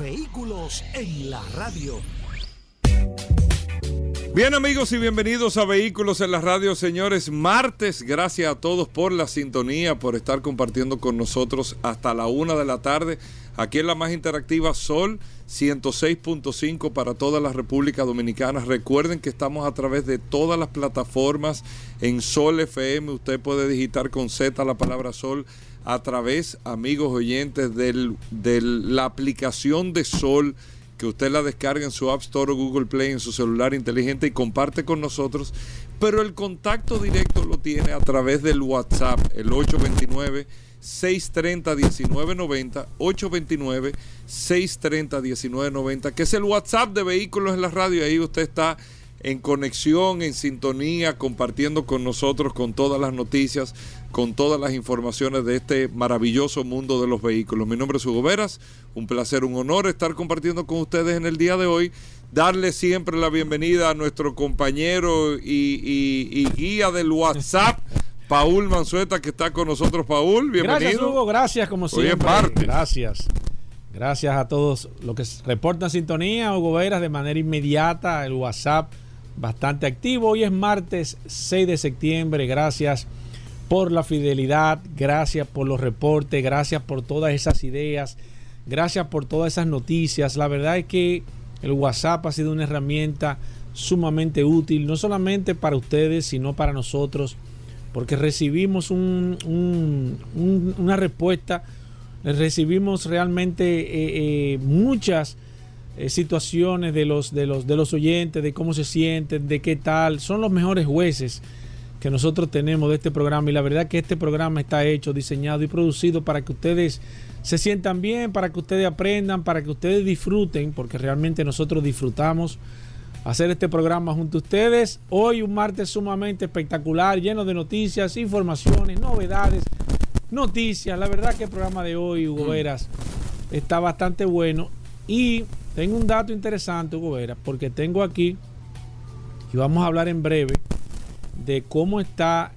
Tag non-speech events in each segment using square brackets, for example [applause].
Vehículos en la radio. Bien amigos y bienvenidos a Vehículos en la Radio, señores. Martes, gracias a todos por la sintonía, por estar compartiendo con nosotros hasta la una de la tarde. Aquí en la más interactiva Sol 106.5 para toda la República Dominicana. Recuerden que estamos a través de todas las plataformas en Sol FM. Usted puede digitar con Z la palabra Sol a través, amigos oyentes, de la aplicación de Sol que usted la descargue en su App Store o Google Play en su celular inteligente y comparte con nosotros. Pero el contacto directo lo tiene a través del WhatsApp, el 829 630 1990 829 630 1990 que es el WhatsApp de Vehículos en la Radio. Ahí usted está en conexión, en sintonía, compartiendo con nosotros con todas las noticias, con todas las informaciones de este maravilloso mundo de los vehículos. Mi nombre es Hugo Veras, un placer, un honor estar compartiendo con ustedes en el día de hoy. Darle siempre la bienvenida a nuestro compañero y, guía del WhatsApp. Paul Manzueta, que está con nosotros. Paul, bienvenido. Gracias, Hugo. Gracias, como siempre. Gracias. Gracias a todos los que reportan sintonía. Hugo Veras de manera inmediata. El WhatsApp bastante activo. Hoy es martes 6 de septiembre. Gracias por la fidelidad, gracias por los reportes, gracias por todas esas ideas, gracias por todas esas noticias. La verdad es que el WhatsApp ha sido una herramienta sumamente útil, no solamente para ustedes, sino para nosotros, porque recibimos un, una respuesta, recibimos realmente eh, eh, muchas eh, situaciones de los, de, los, de los oyentes, de cómo se sienten, de qué tal. Son los mejores jueces que nosotros tenemos de este programa y la verdad que este programa está hecho, diseñado y producido para que ustedes se sientan bien, para que ustedes aprendan, para que ustedes disfruten, porque realmente nosotros disfrutamos hacer este programa junto a ustedes. Hoy un martes sumamente espectacular, lleno de noticias, informaciones, novedades, noticias. La verdad que el programa de hoy, Hugo mm. Veras, está bastante bueno. Y tengo un dato interesante, Hugo Veras, porque tengo aquí, y vamos a hablar en breve, de cómo está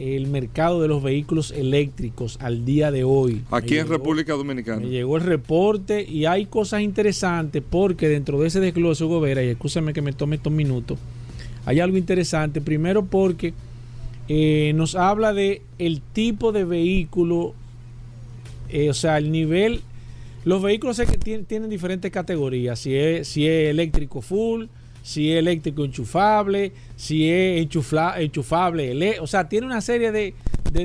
el mercado de los vehículos eléctricos al día de hoy. Aquí en República Dominicana. Me llegó el reporte y hay cosas interesantes porque dentro de ese desglose, Gobera, y escúchame que me tome estos minutos, hay algo interesante. Primero porque eh, nos habla de el tipo de vehículo, eh, o sea, el nivel. Los vehículos tienen, tienen diferentes categorías, si es, si es eléctrico full, si es eléctrico enchufable, si es enchufable, o sea, tiene una serie de,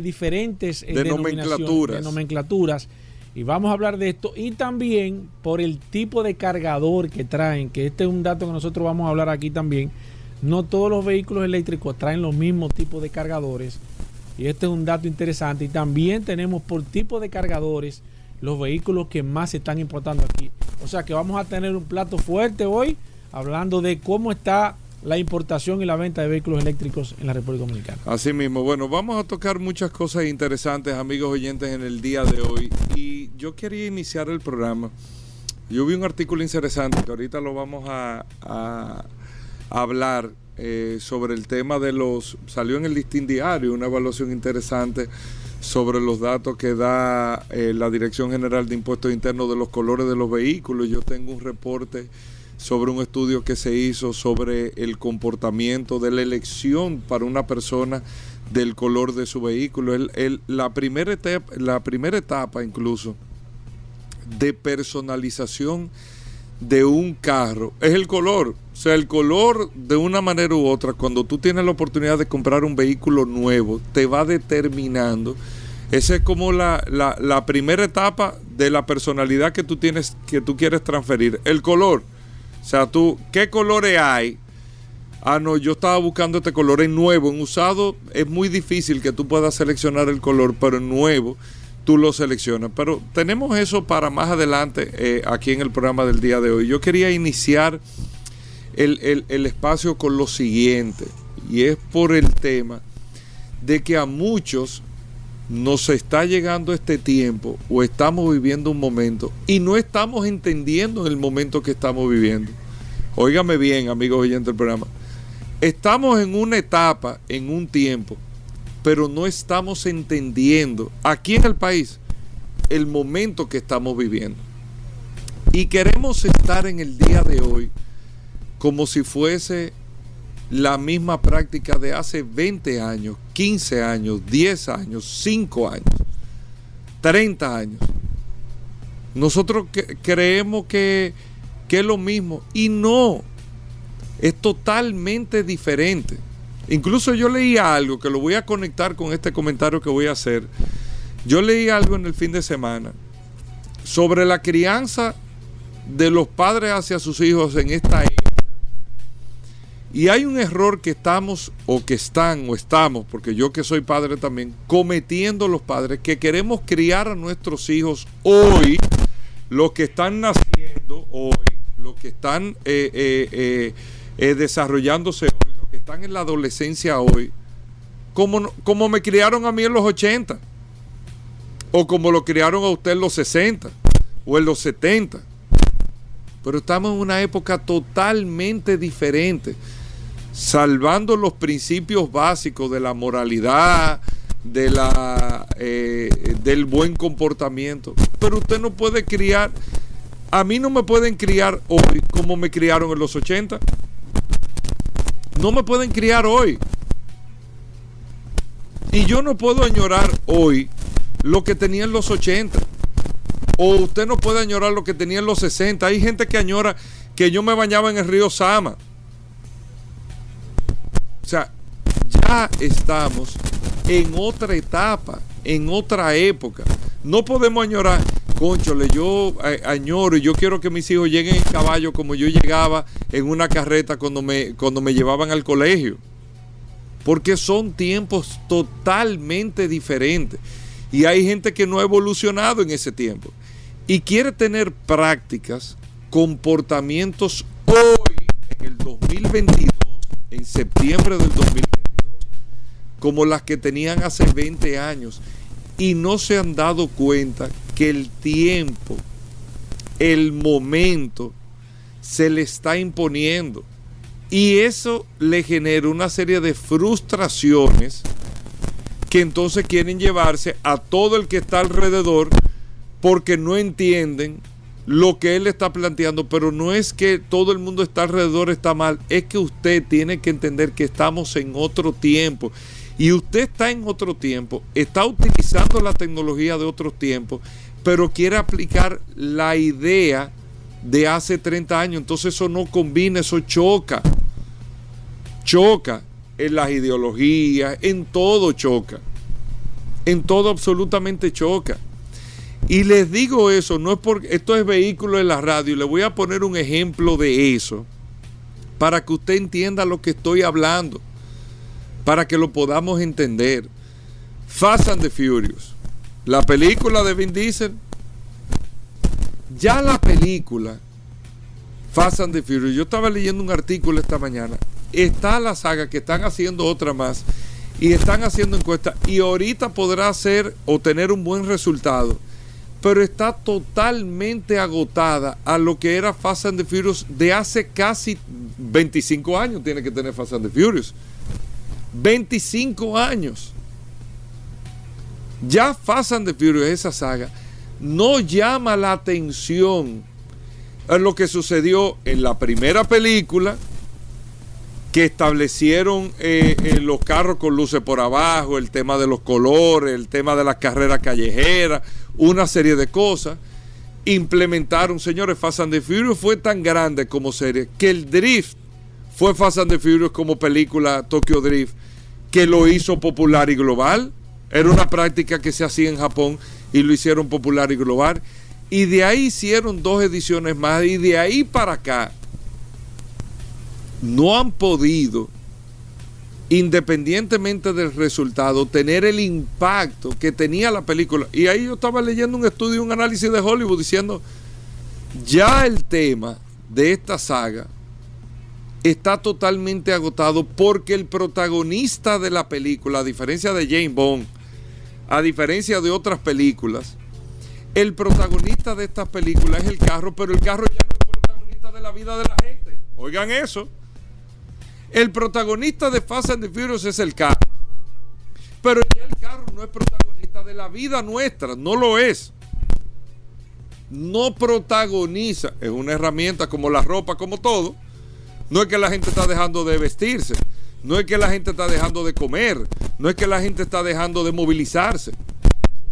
diferentes eh, nomenclaturas. de nomenclaturas. Y vamos a hablar de esto. Y también por el tipo de cargador que traen, que este es un dato que nosotros vamos a hablar aquí también. No todos los vehículos eléctricos traen los mismos tipos de cargadores. Y este es un dato interesante. Y también tenemos por tipo de cargadores los vehículos que más se están importando aquí. O sea que vamos a tener un plato fuerte hoy hablando de cómo está la importación y la venta de vehículos eléctricos en la República Dominicana. Así mismo, bueno, vamos a tocar muchas cosas interesantes, amigos oyentes, en el día de hoy. Y yo quería iniciar el programa. Yo vi un artículo interesante que ahorita lo vamos a, hablar eh, sobre el tema de los... Salió en el listín diario una evaluación interesante sobre los datos que da eh, la Dirección General de Impuestos Internos de los colores de los vehículos. Yo tengo un reporte sobre un estudio que se hizo sobre el comportamiento de la elección para una persona del color de su vehículo. El, la, primera etapa, la primera etapa incluso de personalización de un carro es el color. O sea, el color de una manera u otra, cuando tú tienes la oportunidad de comprar un vehículo nuevo, te va determinando. Esa es como la, la, la primera etapa de la personalidad que tú tienes, que tú quieres transferir. El color. O sea, tú, ¿qué colores hay? Ah, no, yo estaba buscando este color en nuevo, en usado es muy difícil que tú puedas seleccionar el color, pero en nuevo tú lo seleccionas. Pero tenemos eso para más adelante eh, aquí en el programa del día de hoy. Yo quería iniciar el, el espacio con lo siguiente, y es por el tema de que a muchos nos está llegando este tiempo o estamos viviendo un momento y no estamos entendiendo en el momento que estamos viviendo. Óigame bien, amigos oyentes del programa. Estamos en una etapa, en un tiempo, pero no estamos entendiendo aquí en el país el momento que estamos viviendo. Y queremos estar en el día de hoy como si fuese la misma práctica de hace 20 años, 15 años, 10 años, 5 años, 30 años. Nosotros creemos que, que es lo mismo y no, es totalmente diferente. Incluso yo leí algo que lo voy a conectar con este comentario que voy a hacer. Yo leí algo en el fin de semana sobre la crianza de los padres hacia sus hijos en esta época y hay un error que estamos, o que están, o estamos, porque yo que soy padre también, cometiendo los padres, que queremos criar a nuestros hijos hoy, los que están naciendo hoy, los que están eh, eh, eh, desarrollándose hoy, los que están en la adolescencia hoy, como, como me criaron a mí en los 80, o como lo criaron a usted en los 60, o en los 70. Pero estamos en una época totalmente diferente salvando los principios básicos de la moralidad, de la, eh, del buen comportamiento. Pero usted no puede criar, a mí no me pueden criar hoy como me criaron en los 80. No me pueden criar hoy. Y yo no puedo añorar hoy lo que tenía en los 80. O usted no puede añorar lo que tenía en los 60. Hay gente que añora que yo me bañaba en el río Sama. Estamos en otra etapa, en otra época. No podemos añorar, conchole, yo añoro y yo quiero que mis hijos lleguen en caballo como yo llegaba en una carreta cuando me, cuando me llevaban al colegio. Porque son tiempos totalmente diferentes. Y hay gente que no ha evolucionado en ese tiempo. Y quiere tener prácticas, comportamientos hoy, en el 2022 en septiembre del 2022 como las que tenían hace 20 años y no se han dado cuenta que el tiempo, el momento se le está imponiendo. Y eso le genera una serie de frustraciones que entonces quieren llevarse a todo el que está alrededor porque no entienden lo que él está planteando, pero no es que todo el mundo está alrededor está mal, es que usted tiene que entender que estamos en otro tiempo. Y usted está en otro tiempo, está utilizando la tecnología de otros tiempos, pero quiere aplicar la idea de hace 30 años. Entonces eso no combina, eso choca. Choca en las ideologías, en todo choca. En todo absolutamente choca. Y les digo eso, no es porque esto es vehículo en la radio, le voy a poner un ejemplo de eso para que usted entienda lo que estoy hablando, para que lo podamos entender. Fast and the Furious, la película de Vin Diesel, ya la película Fast and the Furious, yo estaba leyendo un artículo esta mañana, está la saga que están haciendo otra más y están haciendo encuestas y ahorita podrá hacer o tener un buen resultado pero está totalmente agotada a lo que era Fast and the Furious de hace casi 25 años tiene que tener Fast and the Furious. 25 años. Ya Fast and the Furious, esa saga, no llama la atención a lo que sucedió en la primera película, que establecieron eh, eh, los carros con luces por abajo, el tema de los colores, el tema de las carreras callejeras, una serie de cosas. Implementaron, señores, Fast and the Furious fue tan grande como serie que el Drift fue Fast and the Furious como película Tokyo Drift, que lo hizo popular y global. Era una práctica que se hacía en Japón y lo hicieron popular y global. Y de ahí hicieron dos ediciones más. Y de ahí para acá no han podido independientemente del resultado, tener el impacto que tenía la película. Y ahí yo estaba leyendo un estudio, un análisis de Hollywood diciendo, ya el tema de esta saga está totalmente agotado porque el protagonista de la película, a diferencia de Jane Bond, a diferencia de otras películas, el protagonista de esta película es el carro, pero el carro ya no es protagonista de la vida de la gente. Oigan eso. El protagonista de Fast and the Furious es el carro. Pero ya el carro no es protagonista de la vida nuestra, no lo es. No protagoniza, es una herramienta como la ropa, como todo. No es que la gente está dejando de vestirse, no es que la gente está dejando de comer, no es que la gente está dejando de movilizarse,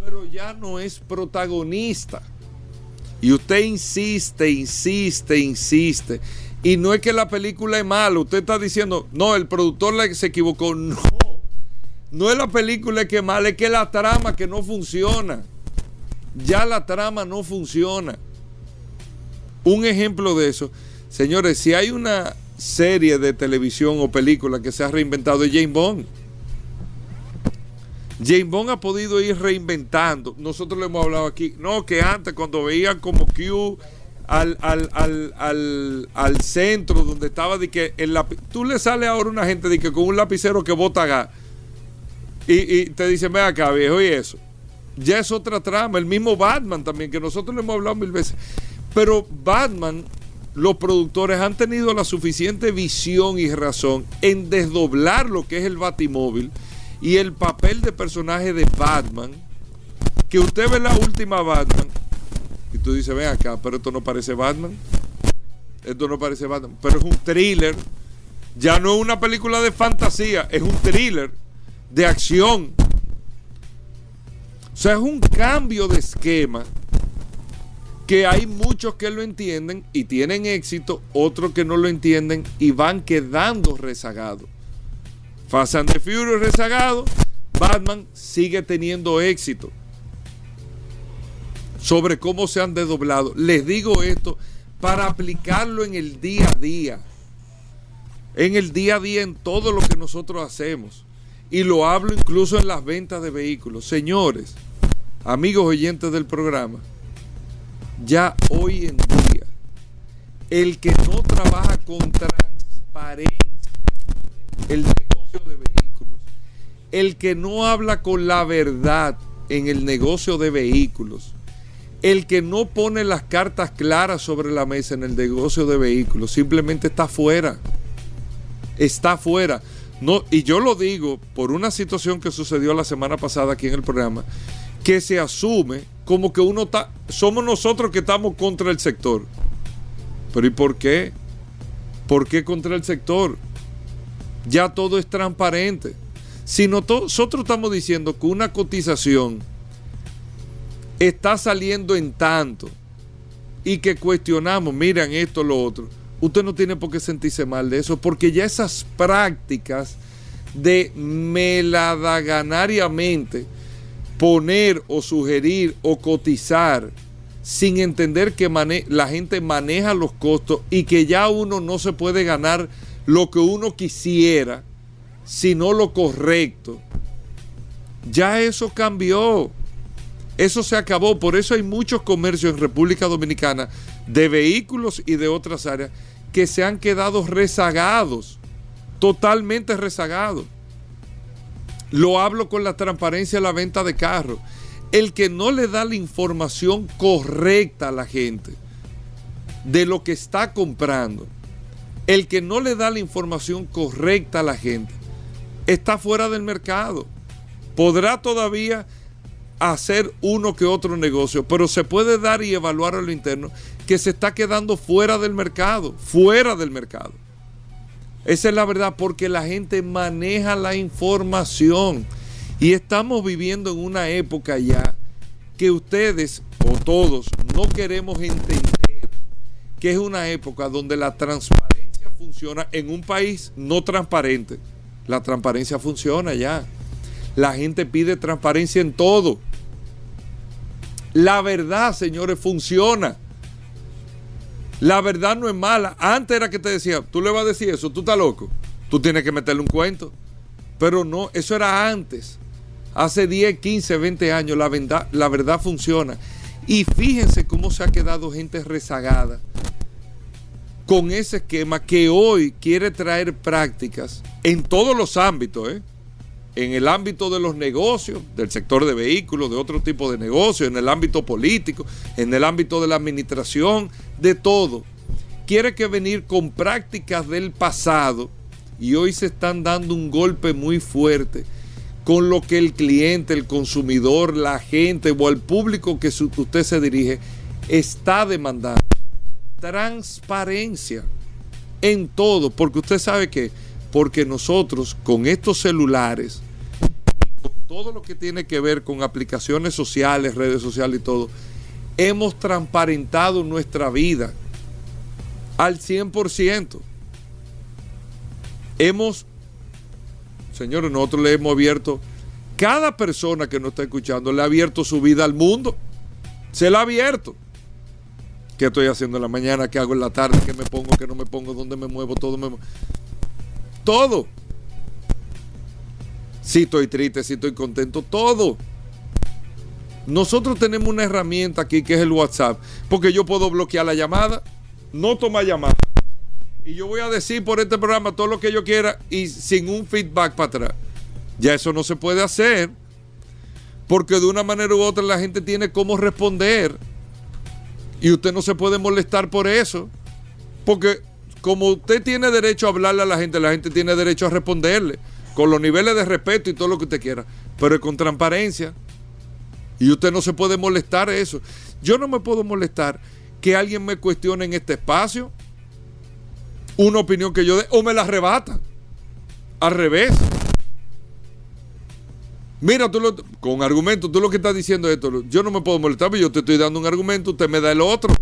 pero ya no es protagonista. Y usted insiste, insiste, insiste y no es que la película es mala, usted está diciendo, no, el productor se equivocó. No, no es la película que es mala, es que la trama que no funciona. Ya la trama no funciona. Un ejemplo de eso, señores, si hay una serie de televisión o película que se ha reinventado es James Bond. James Bond ha podido ir reinventando. Nosotros le hemos hablado aquí. No, que antes cuando veían como Q al, al, centro donde estaba de que el tú le sale ahora una gente de que con un lapicero que bota gas y, te dice, ve acá viejo y eso. Ya es otra trama, el mismo Batman también, que nosotros le hemos hablado mil veces. Pero Batman, los productores han tenido la suficiente visión y razón en desdoblar lo que es el Batimóvil y el papel de personaje de Batman, que usted ve la última Batman y tú dices, ven acá, pero esto no parece Batman. Esto no parece Batman. Pero es un thriller. Ya no es una película de fantasía, es un thriller de acción. O sea, es un cambio de esquema que hay muchos que lo entienden y tienen éxito, otros que no lo entienden y van quedando rezagados. Fast and the Furious rezagado, Batman sigue teniendo éxito sobre cómo se han desdoblado. Les digo esto para aplicarlo en el día a día. En el día a día, en todo lo que nosotros hacemos. Y lo hablo incluso en las ventas de vehículos. Señores, amigos oyentes del programa, ya hoy en día, el que no trabaja con transparencia, el negocio de vehículos, el que no habla con la verdad en el negocio de vehículos, el que no pone las cartas claras sobre la mesa en el negocio de vehículos simplemente está fuera. Está fuera. No, y yo lo digo por una situación que sucedió la semana pasada aquí en el programa, que se asume como que uno está, somos nosotros que estamos contra el sector. Pero ¿y por qué? ¿Por qué contra el sector? Ya todo es transparente. Si nosotros estamos diciendo que una cotización está saliendo en tanto y que cuestionamos, miren esto, lo otro, usted no tiene por qué sentirse mal de eso, porque ya esas prácticas de meladaganariamente poner o sugerir o cotizar sin entender que la gente maneja los costos y que ya uno no se puede ganar lo que uno quisiera, sino lo correcto. Ya eso cambió. Eso se acabó, por eso hay muchos comercios en República Dominicana de vehículos y de otras áreas que se han quedado rezagados, totalmente rezagados. Lo hablo con la transparencia de la venta de carros. El que no le da la información correcta a la gente de lo que está comprando, el que no le da la información correcta a la gente, está fuera del mercado. Podrá todavía hacer uno que otro negocio, pero se puede dar y evaluar a lo interno que se está quedando fuera del mercado, fuera del mercado. Esa es la verdad, porque la gente maneja la información y estamos viviendo en una época ya que ustedes o todos no queremos entender que es una época donde la transparencia funciona en un país no transparente. La transparencia funciona ya. La gente pide transparencia en todo. La verdad, señores, funciona. La verdad no es mala. Antes era que te decía, tú le vas a decir eso, tú estás loco. Tú tienes que meterle un cuento. Pero no, eso era antes. Hace 10, 15, 20 años la verdad, la verdad funciona. Y fíjense cómo se ha quedado gente rezagada con ese esquema que hoy quiere traer prácticas en todos los ámbitos, ¿eh? En el ámbito de los negocios, del sector de vehículos, de otro tipo de negocios, en el ámbito político, en el ámbito de la administración, de todo. Quiere que venir con prácticas del pasado y hoy se están dando un golpe muy fuerte con lo que el cliente, el consumidor, la gente o el público que usted se dirige está demandando. Transparencia en todo, porque usted sabe que porque nosotros con estos celulares todo lo que tiene que ver con aplicaciones sociales, redes sociales y todo, hemos transparentado nuestra vida al 100%. Hemos, señores, nosotros le hemos abierto, cada persona que nos está escuchando le ha abierto su vida al mundo. Se la ha abierto. ¿Qué estoy haciendo en la mañana? ¿Qué hago en la tarde? ¿Qué me pongo? ¿Qué no me pongo? ¿Dónde me muevo? Todo me muevo todo. Si estoy triste, si estoy contento, todo. Nosotros tenemos una herramienta aquí que es el WhatsApp, porque yo puedo bloquear la llamada, no toma llamada. Y yo voy a decir por este programa todo lo que yo quiera y sin un feedback para atrás. Ya eso no se puede hacer, porque de una manera u otra la gente tiene cómo responder. Y usted no se puede molestar por eso, porque como usted tiene derecho a hablarle a la gente, la gente tiene derecho a responderle con los niveles de respeto y todo lo que usted quiera, pero con transparencia. Y usted no se puede molestar eso. Yo no me puedo molestar que alguien me cuestione en este espacio una opinión que yo dé o me la arrebata. Al revés. Mira, tú lo, con argumento, tú lo que estás diciendo es esto. Yo no me puedo molestar, pero yo te estoy dando un argumento, usted me da el otro.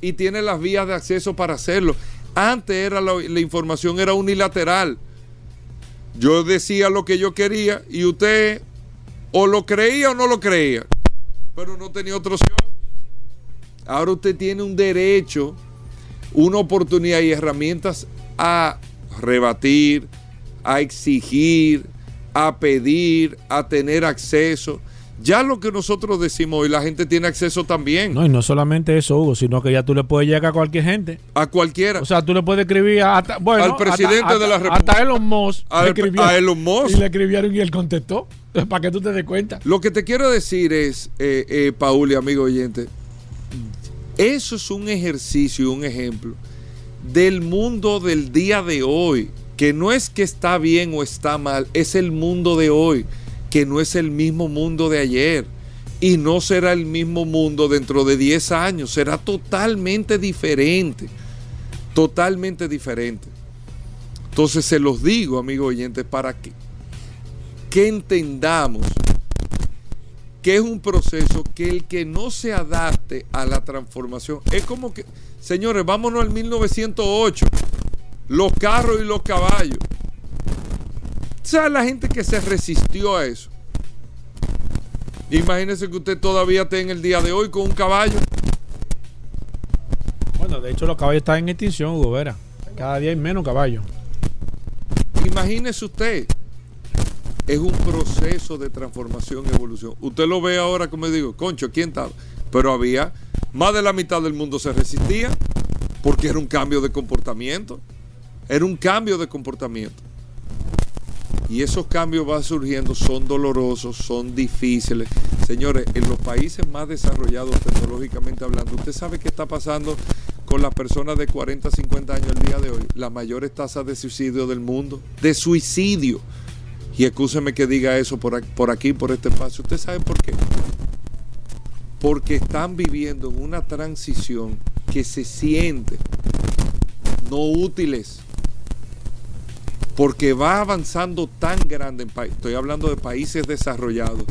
Y tiene las vías de acceso para hacerlo. Antes era la, información era unilateral. Yo decía lo que yo quería y usted o lo creía o no lo creía, pero no tenía otra opción. Ahora usted tiene un derecho, una oportunidad y herramientas a rebatir, a exigir, a pedir, a tener acceso. Ya lo que nosotros decimos hoy, la gente tiene acceso también. No, y no solamente eso, Hugo, sino que ya tú le puedes llegar a cualquier gente. A cualquiera. O sea, tú le puedes escribir hasta, bueno, al presidente de la República. Hasta Elon Musk. A, a Elon Musk. Y le escribieron y él contestó. Para que tú te des cuenta. Lo que te quiero decir es, eh, eh, Paul y amigo oyente, eso es un ejercicio, un ejemplo del mundo del día de hoy. Que no es que está bien o está mal, es el mundo de hoy que no es el mismo mundo de ayer y no será el mismo mundo dentro de 10 años, será totalmente diferente, totalmente diferente. Entonces se los digo, amigos oyentes, para que, que entendamos que es un proceso que el que no se adapte a la transformación, es como que, señores, vámonos al 1908, los carros y los caballos. ¿Sabe la gente que se resistió a eso? Imagínese que usted todavía esté en el día de hoy con un caballo. Bueno, de hecho los caballos están en extinción, Hugo Vera. Cada día hay menos caballos. Imagínese usted. Es un proceso de transformación y evolución. Usted lo ve ahora, como digo, concho, ¿quién estaba? Pero había, más de la mitad del mundo se resistía porque era un cambio de comportamiento. Era un cambio de comportamiento. Y esos cambios van surgiendo, son dolorosos, son difíciles. Señores, en los países más desarrollados tecnológicamente hablando, ¿usted sabe qué está pasando con las personas de 40, 50 años el día de hoy? Las mayores tasas de suicidio del mundo. De suicidio. Y escúcheme que diga eso por aquí, por aquí, por este espacio. ¿Usted sabe por qué? Porque están viviendo en una transición que se siente no útiles porque va avanzando tan grande en estoy hablando de países desarrollados,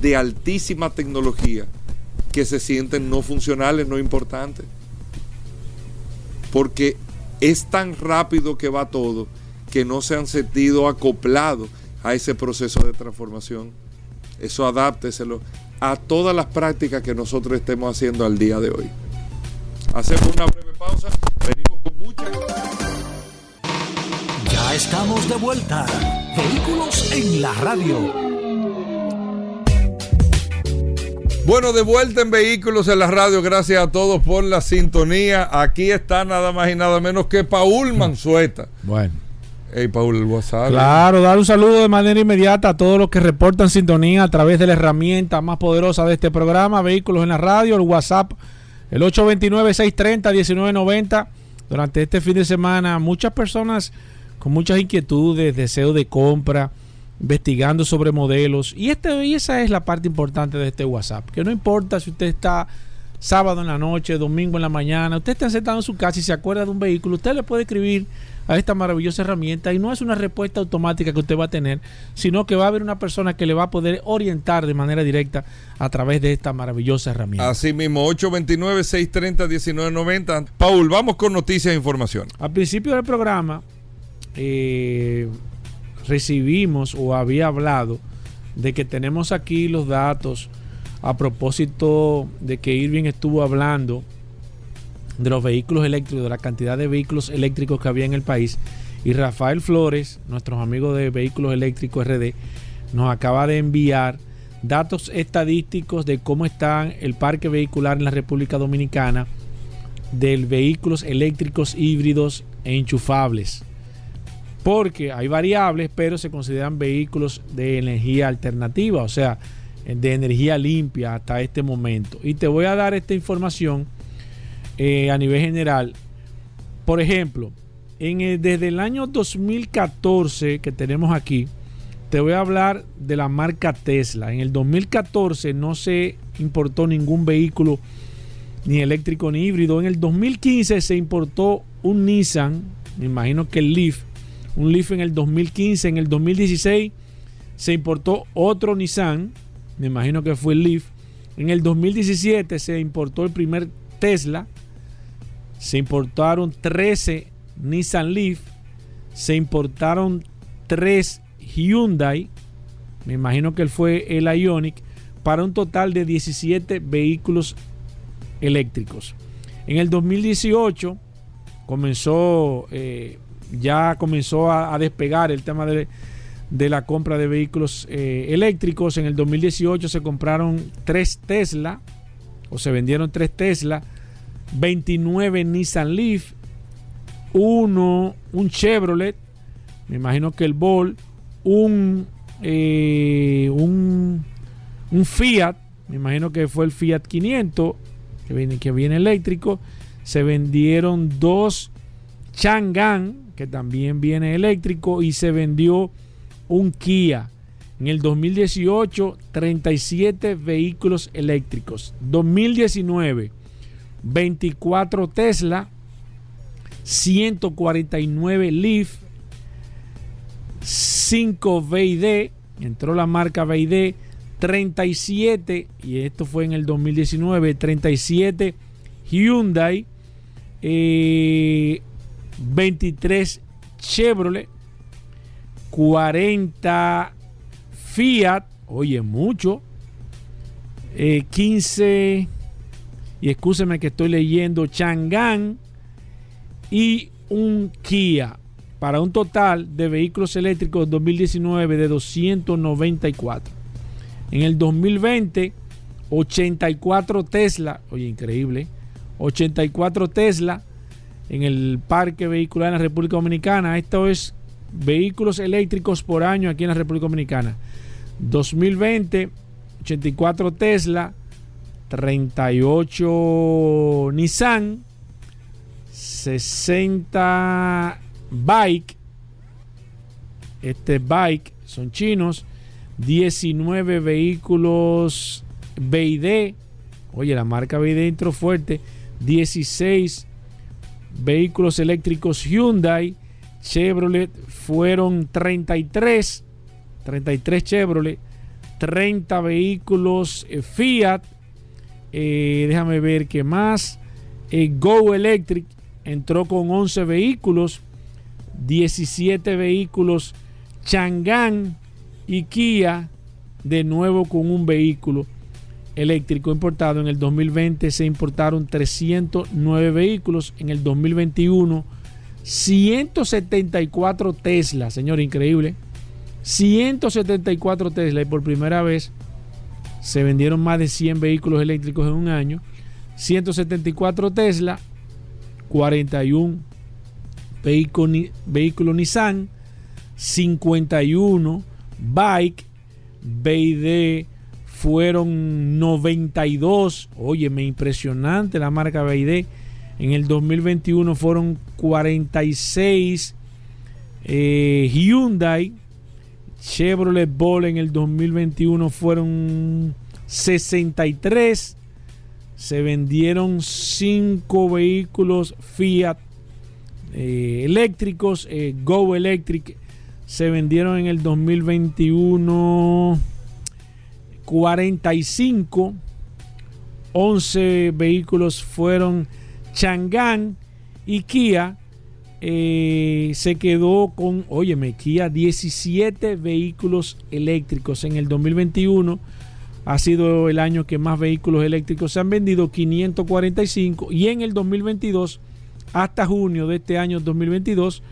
de altísima tecnología, que se sienten no funcionales, no importantes. Porque es tan rápido que va todo que no se han sentido acoplados a ese proceso de transformación. Eso adápteselo a todas las prácticas que nosotros estemos haciendo al día de hoy. Hacemos una breve pausa, Ya estamos de vuelta. Vehículos en la radio. Bueno, de vuelta en Vehículos en la radio. Gracias a todos por la sintonía. Aquí está nada más y nada menos que Paul Manzueta. Bueno. Hey, Paul, el WhatsApp. Claro, dar un saludo de manera inmediata a todos los que reportan sintonía a través de la herramienta más poderosa de este programa, Vehículos en la Radio, el WhatsApp, el 829-630-1990. Durante este fin de semana, muchas personas con muchas inquietudes, deseo de compra, investigando sobre modelos. Y, este, y esa es la parte importante de este WhatsApp, que no importa si usted está sábado en la noche, domingo en la mañana, usted está sentado en su casa y se acuerda de un vehículo, usted le puede escribir a esta maravillosa herramienta y no es una respuesta automática que usted va a tener, sino que va a haber una persona que le va a poder orientar de manera directa a través de esta maravillosa herramienta. Así mismo, 829-630-1990. Paul, vamos con noticias e información. Al principio del programa eh, recibimos o había hablado de que tenemos aquí los datos a propósito de que Irving estuvo hablando de los vehículos eléctricos, de la cantidad de vehículos eléctricos que había en el país. Y Rafael Flores, nuestros amigos de Vehículos Eléctricos RD, nos acaba de enviar datos estadísticos de cómo está el parque vehicular en la República Dominicana de vehículos eléctricos híbridos e enchufables. Porque hay variables, pero se consideran vehículos de energía alternativa, o sea, de energía limpia hasta este momento. Y te voy a dar esta información eh, a nivel general. Por ejemplo, desde el año 2014 que tenemos aquí, te voy a hablar de la marca Tesla. En el 2014 no se importó ningún vehículo ni eléctrico ni híbrido. En el 2015 se importó un Nissan, me imagino que el Leaf, un Leaf en el 2015. En el 2016 se importó otro Nissan, me imagino que fue el Leaf. En el 2017 se importó el primer Tesla, se importaron 13 Nissan Leaf, se importaron 3 Hyundai, me imagino que fue el Ionic, para un total de 17 vehículos eléctricos. En el 2018 comenzó, eh, ya comenzó a, despegar el tema de, la compra de vehículos eh, eléctricos. En el 2018 se compraron 3 Tesla, o se vendieron 3 Tesla 29 Nissan Leaf, uno, un Chevrolet, me imagino que el Ball, un, eh, un, un, Fiat, me imagino que fue el Fiat 500, que viene, que viene eléctrico, se vendieron dos Chang'an, que también viene eléctrico, y se vendió un Kia. En el 2018, 37 vehículos eléctricos. 2019, 24 Tesla, 149 Leaf, 5 VID, entró la marca VID, 37, y esto fue en el 2019, 37 Hyundai, 23 eh, Chevrolet, 40 Fiat, oye, mucho, 15 eh, y escúcheme que estoy leyendo Chang'an y un Kia para un total de vehículos eléctricos 2019 de 294. En el 2020, 84 Tesla, oye, increíble, 84 Tesla en el parque vehicular en la República Dominicana. Esto es vehículos eléctricos por año aquí en la República Dominicana. 2020, 84 Tesla, 38 Nissan, 60 Bike, este Bike son chinos, 19 vehículos BID, oye, la marca BID entró fuerte, 16 vehículos eléctricos Hyundai, Chevrolet fueron 33, 33 Chevrolet, 30 vehículos eh, Fiat, eh, déjame ver qué más. Eh, Go Electric entró con 11 vehículos, 17 vehículos Chang'an y Kia de nuevo con un vehículo eléctrico importado. En el 2020 se importaron 309 vehículos, en el 2021 174 Tesla, señor, increíble. 174 Tesla y por primera vez se vendieron más de 100 vehículos eléctricos en un año. 174 Tesla, 41 vehículos Nissan, 51 Bike, BID fueron 92. Óyeme, impresionante la marca BID. En el 2021 fueron 46 eh, Hyundai. Chevrolet Ball en el 2021 fueron 63. Se vendieron 5 vehículos Fiat eh, eléctricos. Eh, Go Electric se vendieron en el 2021 45. 11 vehículos fueron Chang'an y Kia eh, se quedó con, óyeme, Kia 17 vehículos eléctricos en el 2021. Ha sido el año que más vehículos eléctricos se han vendido, 545. Y en el 2022, hasta junio de este año 2022,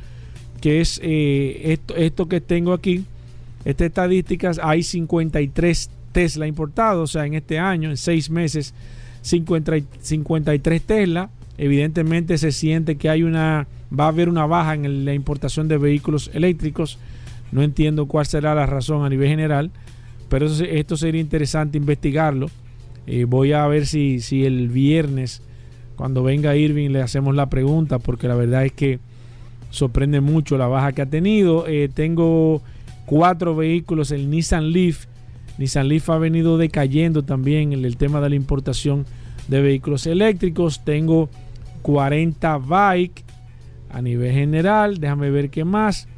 que es eh, esto, esto que tengo aquí, estas estadísticas, hay 53 Tesla importados, o sea, en este año, en seis meses, 53 Tesla. Evidentemente se siente que hay una, va a haber una baja en la importación de vehículos eléctricos. No entiendo cuál será la razón a nivel general, pero esto sería interesante investigarlo. Eh, voy a ver si, si el viernes, cuando venga Irving, le hacemos la pregunta, porque la verdad es que sorprende mucho la baja que ha tenido. Eh, tengo cuatro vehículos, el Nissan Leaf. Nissan Leaf ha venido decayendo también en el tema de la importación de vehículos eléctricos. Tengo 40 bike a nivel general. Déjame ver qué más.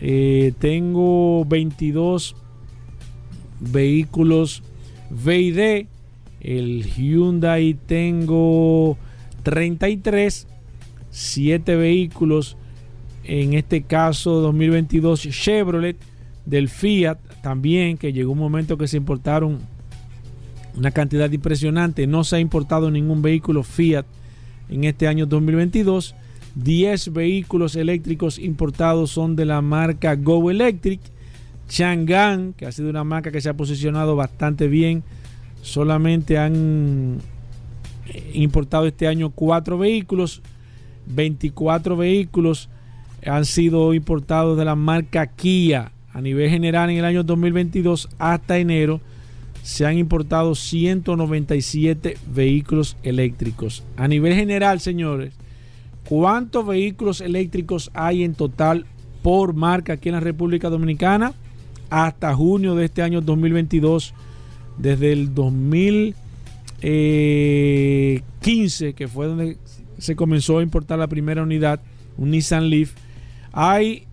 Eh, tengo 22 vehículos VID. El Hyundai tengo 33. 7 vehículos en este caso 2022 Chevrolet, del Fiat también, que llegó un momento que se importaron una cantidad impresionante, no se ha importado ningún vehículo Fiat en este año 2022. 10 vehículos eléctricos importados son de la marca Go Electric. Chang'an, que ha sido una marca que se ha posicionado bastante bien, solamente han eh, importado este año 4 vehículos, 24 vehículos han sido importados de la marca Kia. A nivel general, en el año 2022 hasta enero, se han importado 197 vehículos eléctricos. A nivel general, señores, ¿cuántos vehículos eléctricos hay en total por marca aquí en la República Dominicana? Hasta junio de este año 2022, desde el 2015, que fue donde se comenzó a importar la primera unidad, un Nissan Leaf hay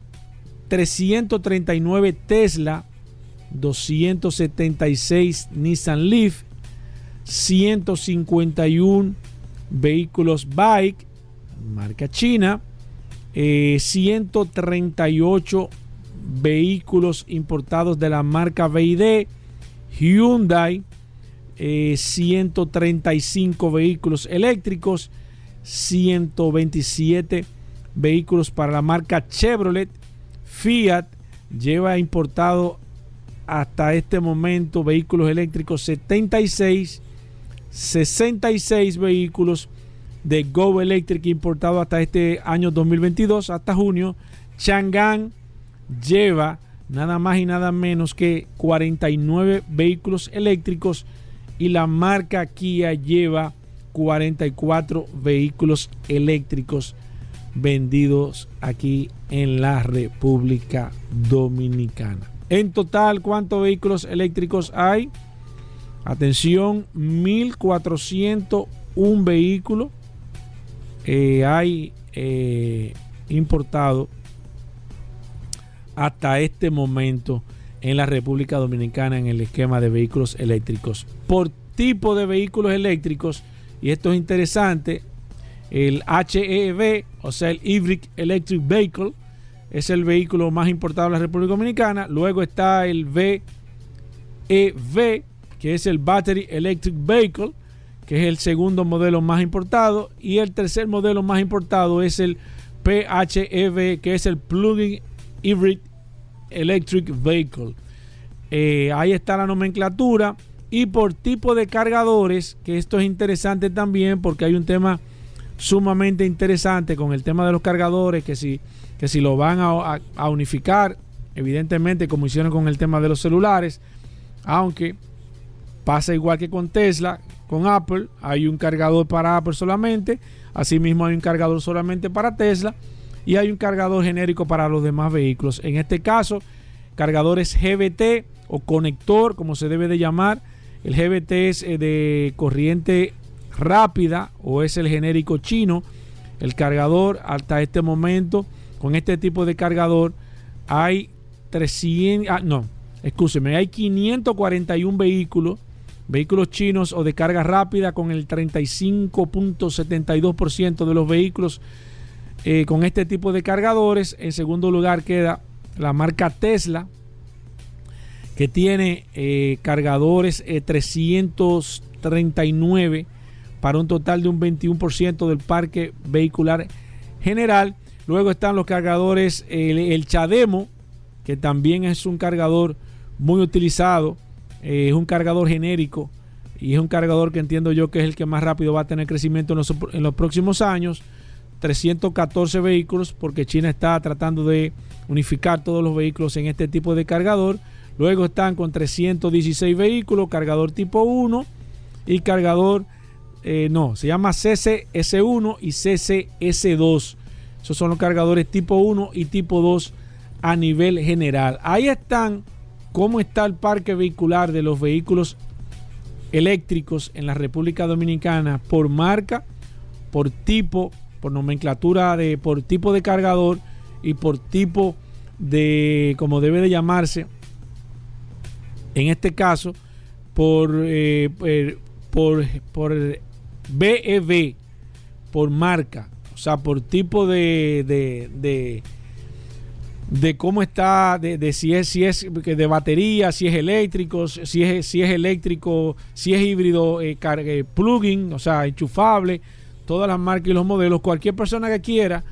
339 Tesla, 276 Nissan Leaf, 151 vehículos Bike, marca China, 138 eh, vehículos importados de la marca BID, Hyundai, 135 eh, vehículos eléctricos, 127 vehículos para la marca Chevrolet. Fiat lleva importado hasta este momento vehículos eléctricos 76, 66 vehículos de Go Electric importado hasta este año 2022, hasta junio. Chang'an lleva nada más y nada menos que 49 vehículos eléctricos y la marca Kia lleva 44 vehículos eléctricos vendidos aquí en la República Dominicana. En total, ¿cuántos vehículos eléctricos hay? Atención, 1401 vehículos eh, hay eh, importado hasta este momento en la República Dominicana en el esquema de vehículos eléctricos. Por tipo de vehículos eléctricos, y esto es interesante, el HEV, o sea, el Hybrid Electric Vehicle, es el vehículo más importado en la República Dominicana. Luego está el VEV, que es el Battery Electric Vehicle, que es el segundo modelo más importado. Y el tercer modelo más importado es el PHEV, que es el Plug-in Hybrid Electric Vehicle. Eh, ahí está la nomenclatura. Y por tipo de cargadores, que esto es interesante también porque hay un tema sumamente interesante con el tema de los cargadores, que si, que si lo van a unificar, evidentemente como hicieron con el tema de los celulares, aunque pasa igual que con Tesla, con Apple, hay un cargador para Apple solamente, asimismo hay un cargador solamente para Tesla y hay un cargador genérico para los demás vehículos. En este caso, cargadores GBT o conector, como se debe de llamar. El GBT es eh, de corriente rápida o es el genérico chino. El cargador hasta este momento, con este tipo de cargador, hay 300, ah, no, escúcheme, hay 541 vehículos Vehículos chinos o de carga rápida con el 35.72% de los vehículos eh, con este tipo de cargadores. En segundo lugar queda la marca Tesla, que tiene eh, cargadores 339 eh, para un total de un 21% del parque vehicular general. Luego están los cargadores, el Chademo, que también es un cargador muy utilizado eh, es un cargador genérico y es un cargador que entiendo yo que es el que más rápido va a tener crecimiento en los, en los próximos años. 314 vehículos porque China está tratando de unificar todos los vehículos en este tipo de cargador. Luego están con 316 vehículos, cargador tipo 1 y cargador, eh, no, se llama CCS1 y CCS2. Esos son los cargadores tipo 1 y tipo 2 a nivel general. Ahí están cómo está el parque vehicular de los vehículos eléctricos en la República Dominicana por marca, por tipo, por nomenclatura de por tipo de cargador y por tipo de como debe de llamarse en este caso por eh, por, por BEV por marca o sea por tipo de, de de cómo está, de, si es, si es de batería, si es eléctrico, si es, si es eléctrico, si es híbrido, eh, eh, plugin, o sea, enchufable, todas las marcas y los modelos, cualquier persona que quiera,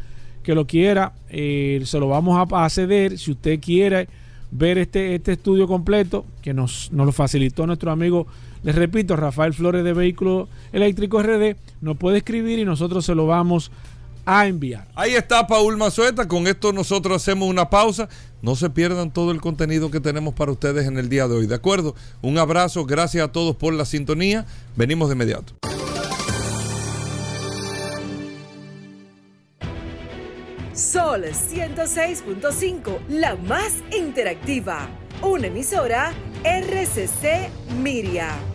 que lo quiera, eh, se lo vamos a, acceder. Si usted quiere ver este, este estudio completo, que nos, nos lo facilitó nuestro amigo, les repito, Rafael Flores de Vehículos Eléctricos RD, nos puede escribir y nosotros se lo vamos a a enviar. Ahí está Paul Mazueta. Con esto nosotros hacemos una pausa. No se pierdan todo el contenido que tenemos para ustedes en el día de hoy. ¿De acuerdo? Un abrazo. Gracias a todos por la sintonía. Venimos de inmediato. Sol 106.5, la más interactiva. Una emisora RCC Miria.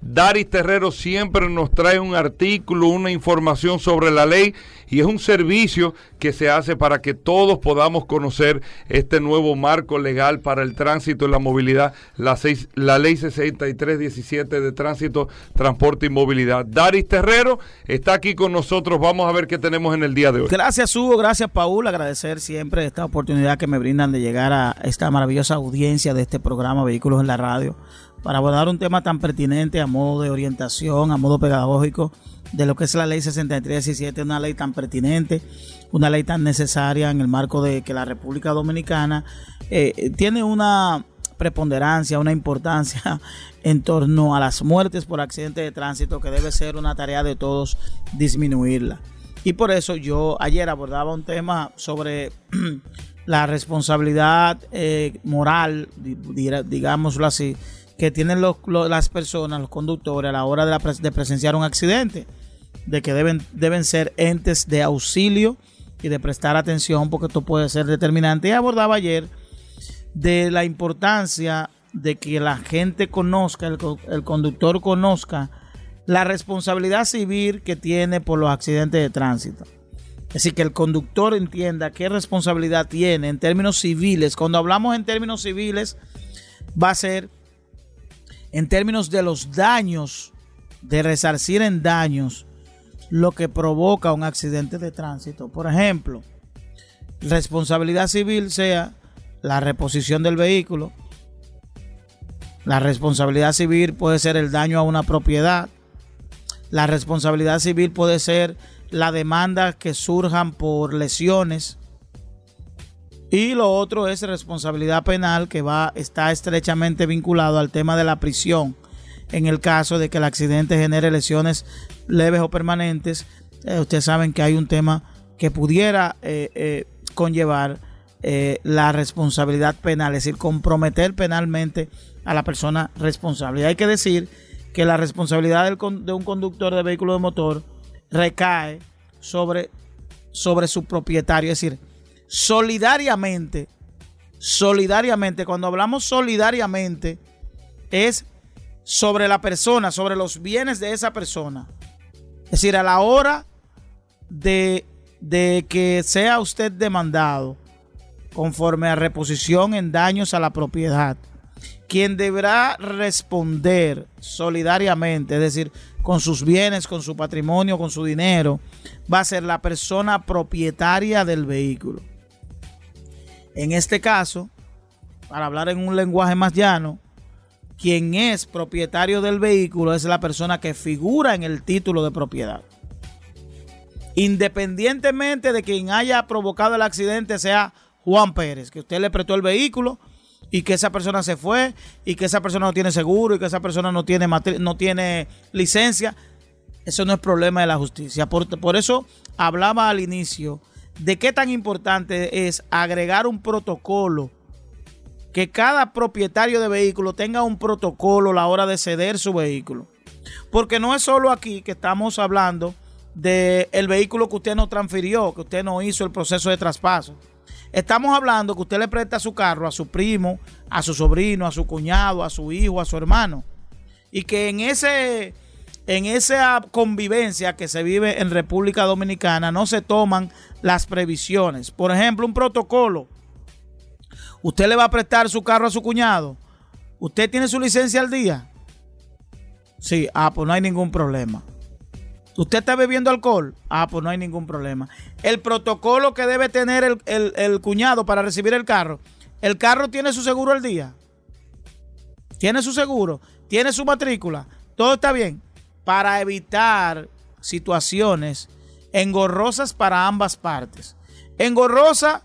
Daris Terrero siempre nos trae un artículo, una información sobre la ley y es un servicio que se hace para que todos podamos conocer este nuevo marco legal para el tránsito y la movilidad, la, ley 6317 de tránsito, transporte y movilidad. Daris Terrero está aquí con nosotros, vamos a ver qué tenemos en el día de hoy. Gracias Hugo, gracias Paul, agradecer siempre esta oportunidad que me brindan de llegar a esta maravillosa audiencia de este programa Vehículos en la Radio para abordar un tema tan pertinente a modo de orientación, a modo pedagógico de lo que es la ley 6317, una ley tan pertinente, una ley tan necesaria en el marco de que la República Dominicana eh, tiene una preponderancia, una importancia [laughs] en torno a las muertes por accidente de tránsito que debe ser una tarea de todos disminuirla. Y por eso yo ayer abordaba un tema sobre [clears throat] la responsabilidad eh, moral, digámoslo así, que tienen las personas, los conductores a la hora de, presenciar un accidente, de que deben, deben ser entes de auxilio y de prestar atención porque esto puede ser determinante. Y abordaba ayer de la importancia de que la gente conozca, el, el conductor conozca la responsabilidad civil que tiene por los accidentes de tránsito. Es decir, que el conductor entienda qué responsabilidad tiene en términos civiles. Cuando hablamos en términos civiles, va a ser en términos de los daños, de resarcir en daños lo que provoca un accidente de tránsito. Por ejemplo, responsabilidad civil sea la reposición del vehículo, La responsabilidad civil puede ser el daño a una propiedad. La responsabilidad civil puede ser la demanda que surjan por lesiones. Y lo otro es responsabilidad penal que va está estrechamente vinculado al tema de la prisión. En el caso de que el accidente genere lesiones leves o permanentes, eh, ustedes saben que hay un tema que pudiera eh, eh, conllevar la responsabilidad penal, es decir, comprometer penalmente a la persona responsable. Y hay que decir que la responsabilidad de un conductor de vehículo de motor recae sobre, sobre su propietario. Es decir, solidariamente, solidariamente, cuando hablamos solidariamente, es sobre la persona, sobre los bienes de esa persona. Es decir, a la hora de, de que sea usted demandado conforme a reposición en daños a la propiedad, quien deberá responder solidariamente, es decir, con sus bienes, con su patrimonio, con su dinero, va a ser la persona propietaria del vehículo. En este caso, para hablar en un lenguaje más llano, quien es propietario del vehículo es la persona que figura en el título de propiedad. Independientemente de quien haya provocado el accidente sea Juan Pérez, que usted le prestó el vehículo y que esa persona se fue y que esa persona no tiene seguro y que esa persona no tiene, no tiene licencia, eso no es problema de la justicia. Por, por eso hablaba al inicio de qué tan importante es agregar un protocolo, que cada propietario de vehículo tenga un protocolo a la hora de ceder su vehículo. Porque no es solo aquí que estamos hablando del el vehículo que usted no transfirió, que usted no hizo el proceso de traspaso. Estamos hablando que usted le presta su carro a su primo, a su sobrino, a su cuñado, a su hijo, a su hermano. Y que en ese en esa convivencia que se vive en República Dominicana no se toman las previsiones. Por ejemplo, un protocolo. Usted le va a prestar su carro a su cuñado. ¿Usted tiene su licencia al día? Sí, ah, pues no hay ningún problema. ¿Usted está bebiendo alcohol? Ah, pues no hay ningún problema. El protocolo que debe tener el, el, cuñado para recibir el carro. ¿El carro tiene su seguro al día? ¿Tiene su seguro? ¿Tiene su matrícula? Todo está bien. Para evitar situaciones engorrosas para ambas partes. Engorrosa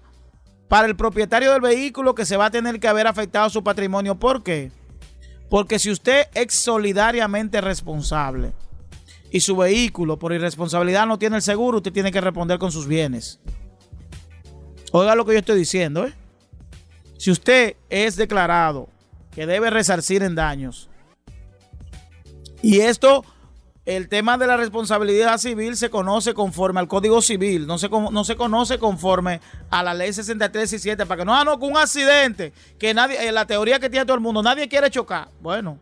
para el propietario del vehículo que se va a tener que haber afectado su patrimonio. ¿Por qué? Porque si usted es solidariamente responsable, y su vehículo por irresponsabilidad no tiene el seguro, usted tiene que responder con sus bienes. Oiga lo que yo estoy diciendo. ¿eh? Si usted es declarado que debe resarcir en daños, y esto, el tema de la responsabilidad civil se conoce conforme al Código Civil, no se, no se conoce conforme a la ley 63 y 7, para que no, ah, no, con un accidente, que nadie, en la teoría que tiene todo el mundo, nadie quiere chocar. Bueno,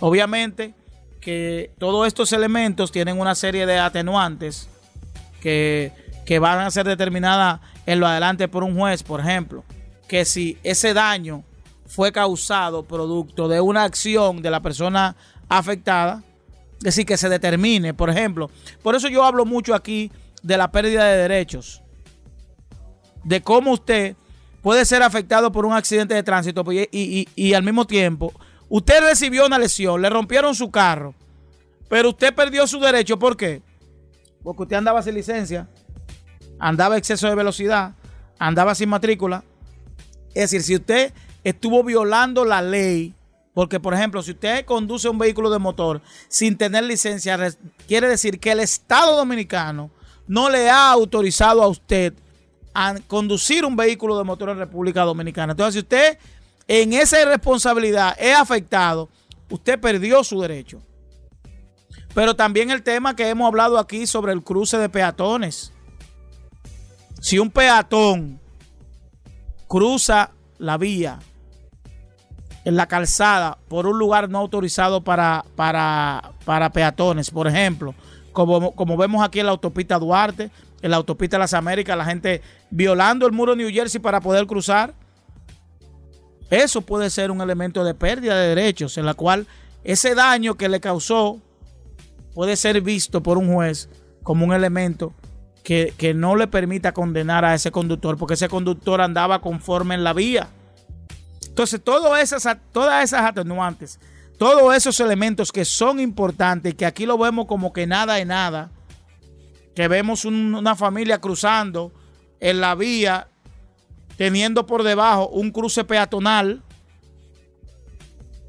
obviamente que todos estos elementos tienen una serie de atenuantes que, van a ser determinadas en lo adelante por un juez, por ejemplo, que si ese daño fue causado producto de una acción de la persona afectada, es decir, que se determine, por ejemplo, por eso yo hablo mucho aquí de la pérdida de derechos, de cómo usted puede ser afectado por un accidente de tránsito y, y al mismo tiempo Usted recibió una lesión, le rompieron su carro, pero usted perdió su derecho. ¿Por qué? Porque usted andaba sin licencia, andaba exceso de velocidad, andaba sin matrícula. Es decir, si usted estuvo violando la ley, porque por ejemplo, si usted conduce un vehículo de motor sin tener licencia, quiere decir que el Estado dominicano no le ha autorizado a usted a conducir un vehículo de motor en República Dominicana. Entonces, si usted en esa irresponsabilidad es afectado, usted perdió su derecho. Pero también el tema que hemos hablado aquí sobre el cruce de peatones. Si un peatón cruza la vía en la calzada por un lugar no autorizado para, para, para peatones, por ejemplo, como, como vemos aquí en la autopista Duarte, en la autopista las Américas, la gente violando el muro de New Jersey para poder cruzar, eso puede ser un elemento de pérdida de derechos en la cual ese daño que le causó puede ser visto por un juez como un elemento que, no le permita condenar a ese conductor porque ese conductor andaba conforme en la vía. Entonces, todas esas, todas esas atenuantes, todos esos elementos que son importantes, que aquí lo vemos como que nada de nada, que vemos una familia cruzando en la vía, teniendo por debajo un cruce peatonal.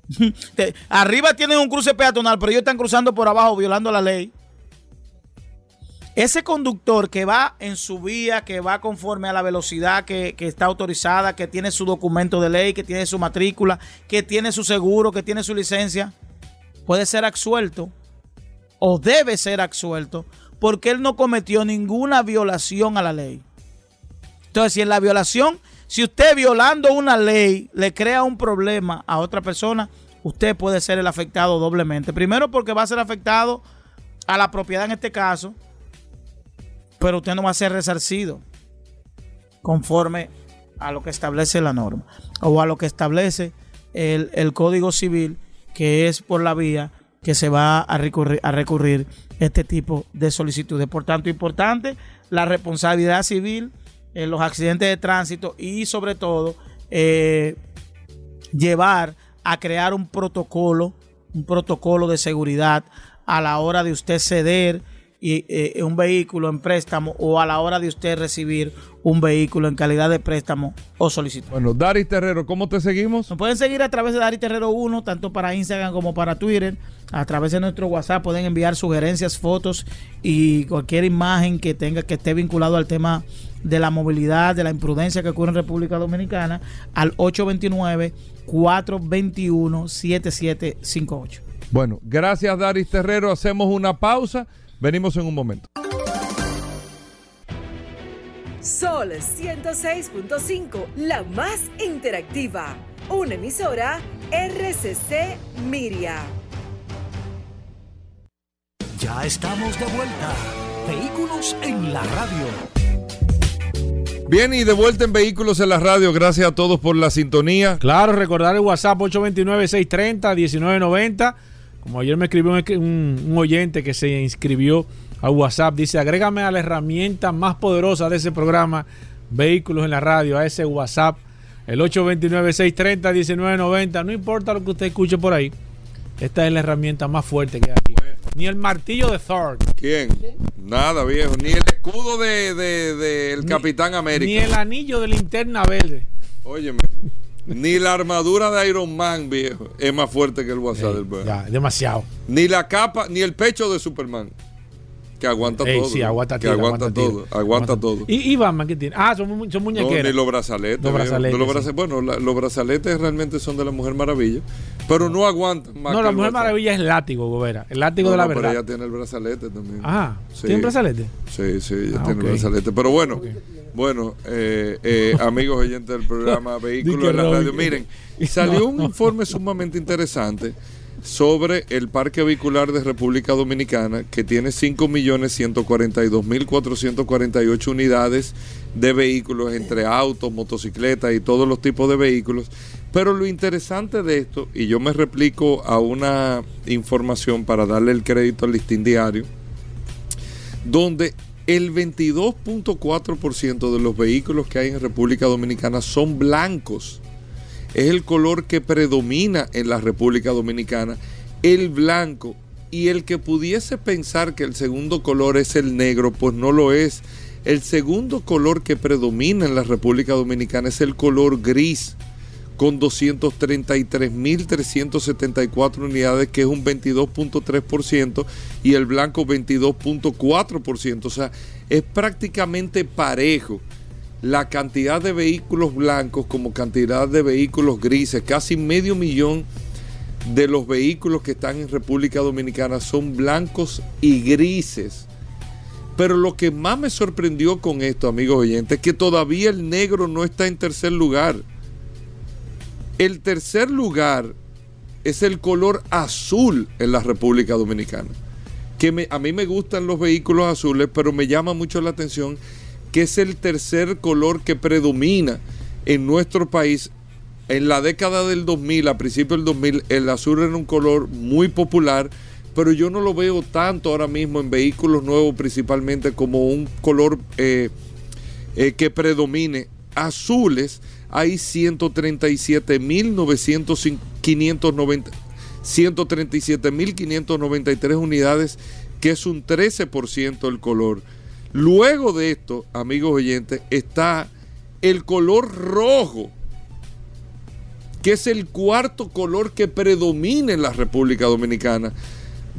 [laughs] Arriba tienen un cruce peatonal, pero ellos están cruzando por abajo violando la ley. Ese conductor que va en su vía, que va conforme a la velocidad que, está autorizada, que tiene su documento de ley, que tiene su matrícula, que tiene su seguro, que tiene su licencia, puede ser absuelto o debe ser absuelto porque él no cometió ninguna violación a la ley. Entonces, si en la violación, si usted violando una ley le crea un problema a otra persona, usted puede ser el afectado doblemente. Primero porque va a ser afectado a la propiedad en este caso, pero usted no va a ser resarcido conforme a lo que establece la norma o a lo que establece el, Código Civil, que es por la vía que se va a recurrir, a recurrir este tipo de solicitudes. Por tanto, importante la responsabilidad civil en los accidentes de tránsito y sobre todo eh, llevar a crear un protocolo, un protocolo de seguridad a la hora de usted ceder y, eh, un vehículo en préstamo o a la hora de usted recibir un vehículo en calidad de préstamo o solicitud. Bueno, Dari Terrero, ¿cómo te seguimos? Nos pueden seguir a través de Dari Terrero 1, tanto para Instagram como para Twitter. A través de nuestro WhatsApp pueden enviar sugerencias, fotos y cualquier imagen que tenga que esté vinculado al tema de la movilidad, de la imprudencia que ocurre en República Dominicana al 829 421 7758. Bueno, gracias Daris Terrero. Hacemos una pausa Venimos en un momento. Sol 106.5, la más interactiva. Una emisora RCC Miria. Ya estamos de vuelta. Vehículos en la radio. Bien, y de vuelta en Vehículos en la radio. Gracias a todos por la sintonía. Claro, recordar el WhatsApp 829-630-1990 como ayer me escribió un, oyente que se inscribió a WhatsApp, dice, agrégame a la herramienta más poderosa de ese programa, Vehículos en la Radio, a ese WhatsApp, el 829-630-1990. No importa lo que usted escuche por ahí, esta es la herramienta más fuerte que hay aquí. Ni el martillo de Thor. ¿Quién? Nada, viejo. Ni el escudo del de, Capitán América. Ni el anillo de linterna verde. Óyeme. Ni la armadura de Iron Man, viejo, es más fuerte que el WhatsApp del viejo. Ya, demasiado. Ni la capa, ni el pecho de Superman. Que aguanta todo. Sí, aguanta, que aguanta, todo. Aguanta, todo. ¿Y, ¿Y, Batman qué tiene? Ah, son, son muñequeras. No, ni los brazaletes. Los brazaletes, Bueno, los brazaletes realmente son de la Mujer Maravilla. Pero no aguantan más. No, la Mujer Maravilla es el látigo, Gobera. El látigo de la verdad. Pero ella tiene el brazalete también. Ah, ¿tiene un brazalete? Sí, sí, ella ah, tiene el brazalete. Pero bueno. Bueno, eh, eh, amigos oyentes del programa [laughs] Vehículos en la Radio, miren, salió un informe sumamente interesante sobre el parque vehicular de República Dominicana que tiene 5.142.448 unidades de vehículos entre autos, motocicletas y todos los tipos de vehículos. Pero lo interesante de esto, y yo me replico a una información para darle el crédito al listín diario, donde el 22.4% de los vehículos que hay en República Dominicana son blancos. Es el color que predomina en la República Dominicana, el blanco. Y el que pudiese pensar que el segundo color es el negro, pues no lo es. El segundo color que predomina en la República Dominicana es el color gris con 233.374 unidades, que es un 22.3%, y el blanco 22.4%. O sea, es prácticamente parejo la cantidad de vehículos blancos como cantidad de vehículos grises. Casi medio millón de los vehículos que están en República Dominicana son blancos y grises. Pero lo que más me sorprendió con esto, amigos oyentes, es que todavía el negro no está en tercer lugar. El tercer lugar es el color azul en la República Dominicana. Que a mí me gustan los vehículos azules, pero me llama mucho la atención que es el tercer color que predomina en nuestro país. En la década del 2000, a principios del 2000, el azul era un color muy popular, pero yo no lo veo tanto ahora mismo en vehículos nuevos principalmente como un color eh, eh, que predomine. Azules hay 137.593 unidades, que es un 13% el color. Luego de esto, amigos oyentes, está el color rojo, que es el cuarto color que predomina en la República Dominicana.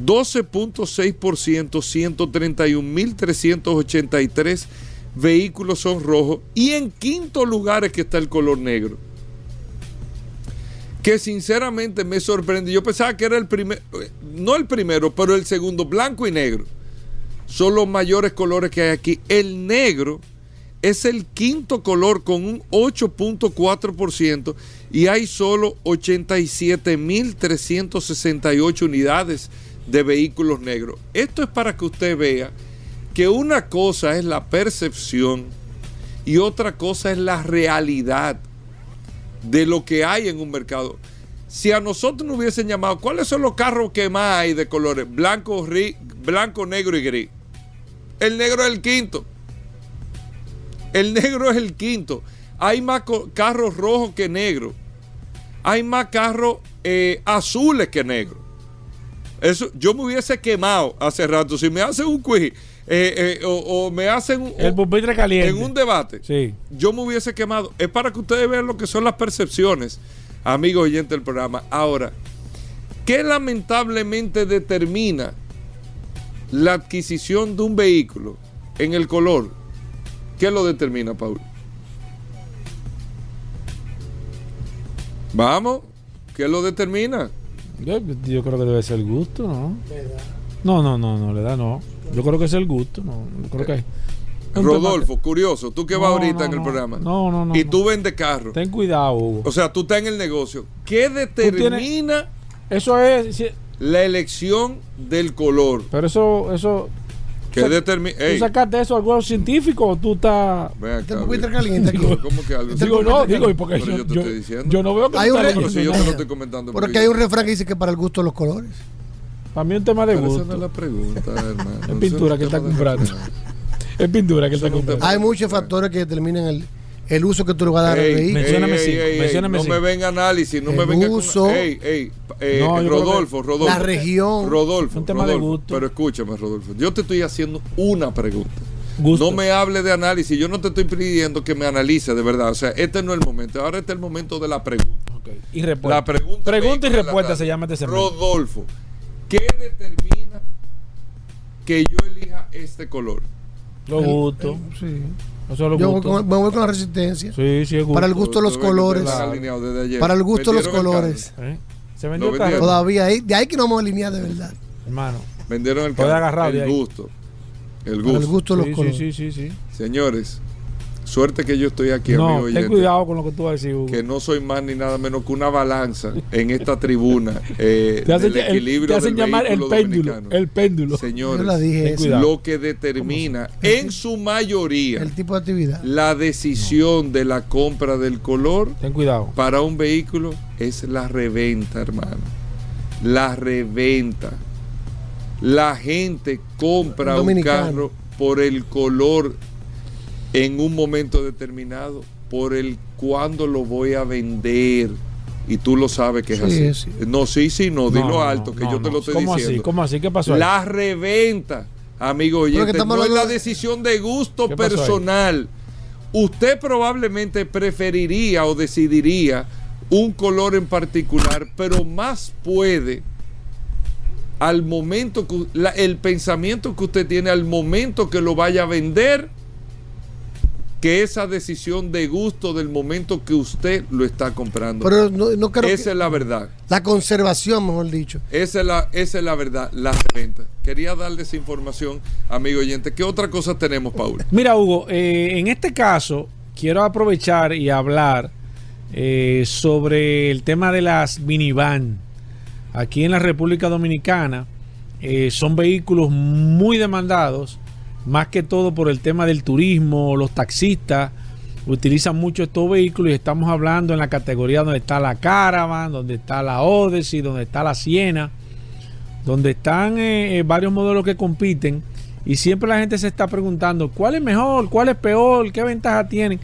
12.6%, 131.383 vehículos son rojos. Y en quinto lugar es que está el color negro. Que sinceramente me sorprende. Yo pensaba que era el primero, no el primero, pero el segundo, blanco y negro. Son los mayores colores que hay aquí. El negro es el quinto color con un 8.4% y hay solo 87.368 unidades de vehículos negros. Esto es para que usted vea que una cosa es la percepción y otra cosa es la realidad de lo que hay en un mercado. Si a nosotros nos hubiesen llamado, ¿cuáles son los carros que más hay de colores? Blanco, blanco, negro y gris. El negro es el quinto. El negro es el quinto. Hay más carros rojos que negros. Hay más carros eh, azules que negros. Eso, yo me hubiese quemado hace rato. Si me hacen un quiz eh, eh, o, me hacen un, el pupitre caliente. en un debate, sí. yo me hubiese quemado. Es para que ustedes vean lo que son las percepciones, amigos oyentes del programa. Ahora, ¿qué lamentablemente determina la adquisición de un vehículo en el color? ¿Qué lo determina, Paul? Vamos, ¿qué lo determina? Yo, creo que debe ser el gusto, ¿no? No, no, no, no, le da no. Yo creo que es el gusto, no. creo que Rodolfo, curioso, tú que vas ahorita en el programa. No, no, no. Y tú vendes carro. Ten cuidado, Hugo. O sea, tú estás en el negocio. ¿Qué determina eso es la elección del color? Pero eso, eso ¿Qué determina? ¿Tú sacaste eso algo científico o tú estás.? Te caliente aquí. [laughs] ¿Cómo que algo? Digo, no, digo, y porque yo, yo, te estoy diciendo. yo no veo que hay un re... si yo te lo estoy comentando. Porque hay un refrán que dice que para el gusto de los colores. Para mí es un tema de gusto. Esa no es la pregunta, [laughs] hermano. es pintura que está comprando. [laughs] Es pintura que está comprando. Hay muchos factores que determinan el el uso que tú le vas a dar al vehículo. Mencióname sí, mencióname No me venga análisis, no me venga uso, con, ey, ey, eh, Rodolfo, Rodolfo. La región. Rodolfo, un tema Rodolfo, de gusto. Pero escúchame, Rodolfo. Yo te estoy haciendo una pregunta. Gusto. No me hable de análisis. Yo no te estoy pidiendo que me analice de verdad. O sea, este no es el momento. Ahora este es el momento de la pregunta. Okay. Y respuesta. La pregunta, pregunta y respuesta se llama este Rodolfo, ¿qué determina que yo elija este color? Lo gusto. sí. Yo me voy con la resistencia. Sí, sí, Para el gusto de los colores. Para el gusto de los colores. ¿Eh? Se vendió Todavía ahí, de ahí que no vamos a alinear de verdad. Hermano. Vendieron el carro. el gusto. El gusto. el gusto de los colores. Sí, sí, sí, Señores, Suerte que yo estoy aquí, no, amigo. Ten cuidado con lo que tú vas a decir, Hugo. Que no soy más ni nada menos que una balanza en esta tribuna eh, te hacen, del equilibrio te hacen llamar el péndulo. El péndulo. Señores, dije lo que determina en su mayoría el tipo de actividad. La decisión de la compra del color Ten cuidado. para un vehículo es la reventa, hermano. La reventa. La gente compra un carro por el color en un momento determinado por el cuándo lo voy a vender. Y tú lo sabes que es así. No, sí, sí, no, dilo alto, que yo te lo estoy ¿Cómo diciendo. Así? ¿Cómo así? ¿Qué pasó? La reventa, amigo oyente, no es la decisión de gusto personal. Usted probablemente preferiría o decidiría un color en particular, pero más puede al momento que el pensamiento que usted tiene al momento que lo vaya a vender que esa decisión de gusto del momento que usted lo está comprando. Pero no, creo esa es la verdad. La conservación, mejor dicho. Esa es la, esa es la verdad, la reventa. Quería darles información, amigo oyente. ¿Qué otra cosa tenemos, Paul? Mira, Hugo, eh, en este caso quiero aprovechar y hablar eh, sobre el tema de las minivan. Aquí en la República Dominicana eh, son vehículos muy demandados más que todo por el tema del turismo, los taxistas utilizan mucho estos vehículos y estamos hablando en la categoría donde está la Caravan, donde está la Odyssey, donde está la Siena, donde están eh, eh, varios modelos que compiten y siempre la gente se está preguntando cuál es mejor, cuál es peor, qué ventaja tienen.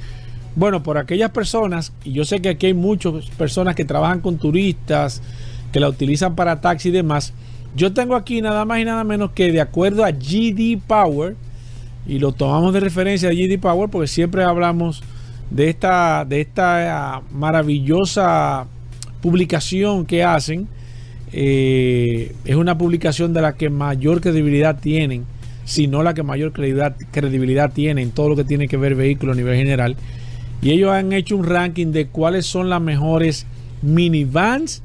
Bueno, por aquellas personas, y yo sé que aquí hay muchas personas que trabajan con turistas, que la utilizan para taxi y demás. Yo tengo aquí nada más y nada menos que de acuerdo a GD Power, y lo tomamos de referencia a GD Power porque siempre hablamos de esta, de esta ah, maravillosa publicación que hacen. Eh, es una publicación de la que mayor credibilidad tienen, si no la que mayor credibilidad, credibilidad tiene en todo lo que tiene que ver vehículos a nivel general. Y ellos han hecho un ranking de cuáles son las mejores minivans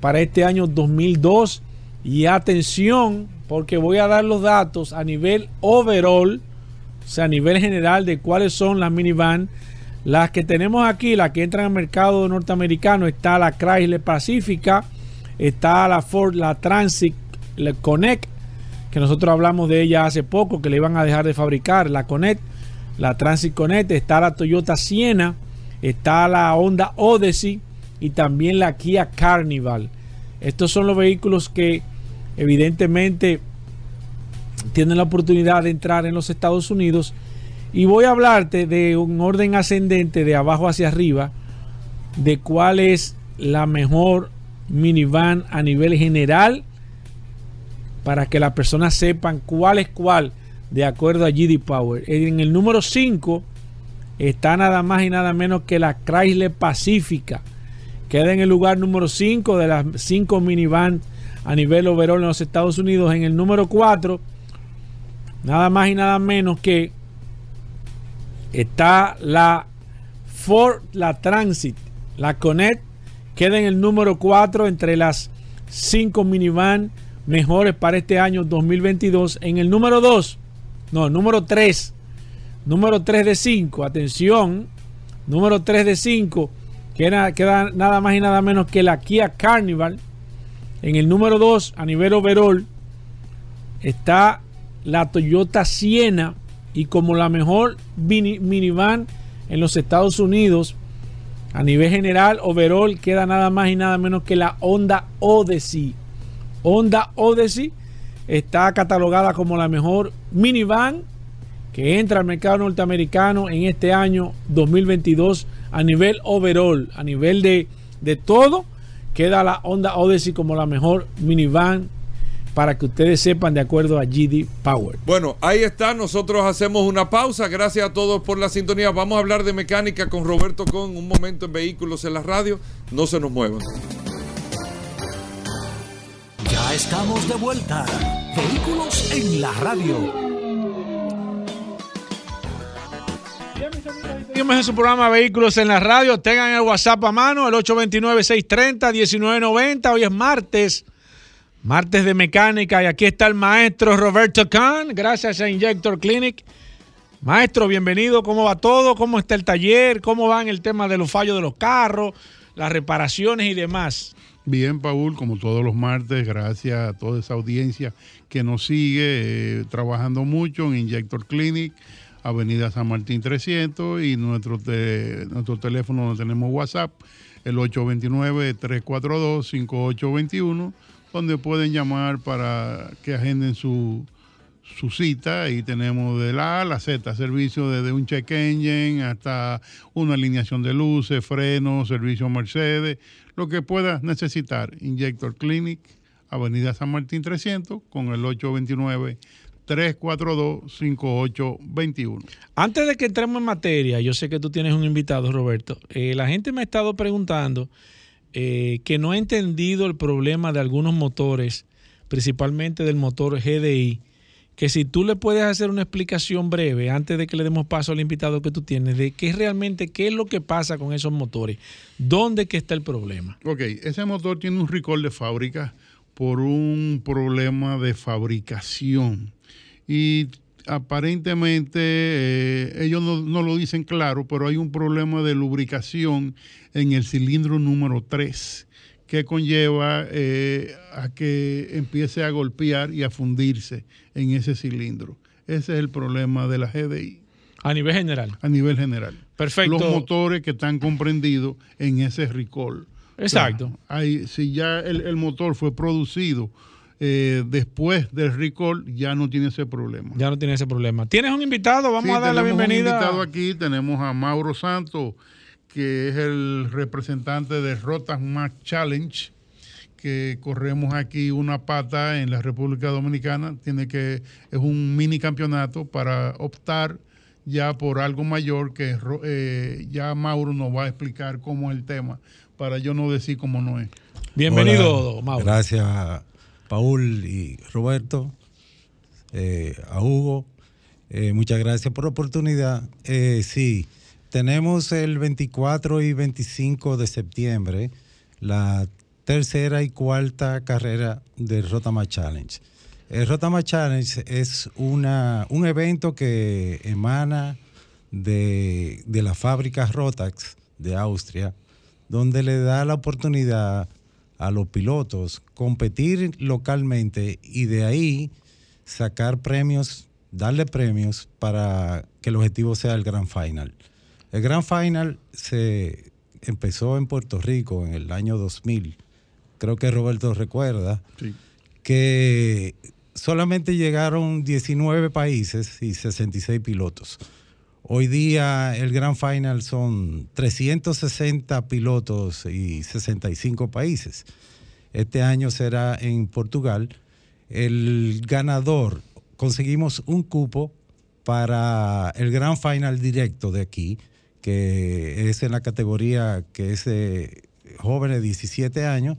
para este año 2002. Y atención, porque voy a dar los datos a nivel overall, o sea, a nivel general de cuáles son las minivans. Las que tenemos aquí, las que entran al mercado norteamericano, está la Chrysler Pacifica, está la Ford, la Transit, Connect, que nosotros hablamos de ella hace poco, que le iban a dejar de fabricar, la Connect la Transit Connect, está la Toyota Siena, está la Honda Odyssey y también la Kia Carnival. Estos son los vehículos que evidentemente tienen la oportunidad de entrar en los Estados Unidos. Y voy a hablarte de un orden ascendente de abajo hacia arriba, de cuál es la mejor minivan a nivel general, para que las personas sepan cuál es cuál de acuerdo a GD Power. En el número 5 está nada más y nada menos que la Chrysler Pacifica. Queda en el lugar número 5 de las 5 minivans a nivel overall en los Estados Unidos. En el número 4, nada más y nada menos que está la Ford, la Transit, la Connect. Queda en el número 4 entre las 5 minivans mejores para este año 2022. En el número 2 no, número 3. Número 3 de 5. Atención. Número 3 de 5. Queda, queda nada más y nada menos que la Kia Carnival. En el número 2, a nivel overall, está la Toyota Siena. Y como la mejor minivan en los Estados Unidos, a nivel general, overall, queda nada más y nada menos que la Honda Odyssey. Honda Odyssey está catalogada como la mejor minivan que entra al mercado norteamericano en este año 2022 a nivel overall, a nivel de, de todo, queda la Honda Odyssey como la mejor minivan para que ustedes sepan de acuerdo a GD Power. Bueno, ahí está, nosotros hacemos una pausa, gracias a todos por la sintonía, vamos a hablar de mecánica con Roberto con un momento en vehículos en la radio, no se nos muevan. Ya estamos de vuelta. Vehículos en la radio. Seguimos en su programa Vehículos en la radio. Tengan el WhatsApp a mano, el 829-630-1990. Hoy es martes, martes de mecánica. Y aquí está el maestro Roberto Kahn, gracias a Injector Clinic. Maestro, bienvenido. ¿Cómo va todo? ¿Cómo está el taller? ¿Cómo va en el tema de los fallos de los carros, las reparaciones y demás? Bien, Paul, como todos los martes, gracias a toda esa audiencia que nos sigue eh, trabajando mucho en Injector Clinic, Avenida San Martín 300 y nuestro, nuestro teléfono donde tenemos WhatsApp, el 829-342-5821, donde pueden llamar para que agenden su, su cita y tenemos de la A a la Z, servicio desde un check engine hasta una alineación de luces, frenos, servicio Mercedes, lo que pueda necesitar. Injector Clinic, Avenida San Martín 300, con el 829 342-5821. Antes de que entremos en materia, yo sé que tú tienes un invitado, Roberto. Eh, la gente me ha estado preguntando eh, que no ha entendido el problema de algunos motores, principalmente del motor GDI, que si tú le puedes hacer una explicación breve antes de que le demos paso al invitado que tú tienes de qué realmente qué es lo que pasa con esos motores, dónde está el problema. Ok, ese motor tiene un recall de fábrica por un problema de fabricación y aparentemente eh, ellos no, no, lo dicen claro, pero hay un problema de lubricación en el cilindro número 3 que conlleva eh, a que empiece a golpear y a fundirse en ese cilindro. Ese es el problema de la GDI. A nivel general. A nivel general. Perfecto. Los motores que están comprendidos en ese recall. Exacto. hay, si ya el, motor fue producido eh, después del recall ya no tiene ese problema. Ya no tiene ese problema. ¿Tienes un invitado? Vamos a dar la bienvenida. Un invitado aquí, tenemos a Mauro Santos, que es el representante de Rotas Max Challenge que corremos aquí una pata en la República Dominicana, tiene que es un mini campeonato para optar ya por algo mayor que eh, ya Mauro nos va a explicar cómo es el tema para yo no decir cómo no es. Bienvenido, Mauro. Gracias Paul y Roberto, eh, a Hugo. Eh, muchas gracias por la oportunidad. sí, tenemos el 24 y 25 de septiembre la tercera y cuarta carrera del Rotama Challenge. El Rotama Challenge es una, un evento que emana de, de la fábrica Rotax de Austria, donde le da la oportunidad a los pilotos competir localmente y de ahí sacar premios, darle premios para que el objetivo sea el Grand Final. El Grand Final se empezó en Puerto Rico en el año 2000 creo que Roberto recuerda, que solamente llegaron 19 países y 66 pilotos. Hoy día el Grand Final son 360 pilotos y 65 países. Este año será en Portugal. El ganador, conseguimos un cupo para el Grand Final directo de aquí, que es en la categoría que es de jóvenes de 17 años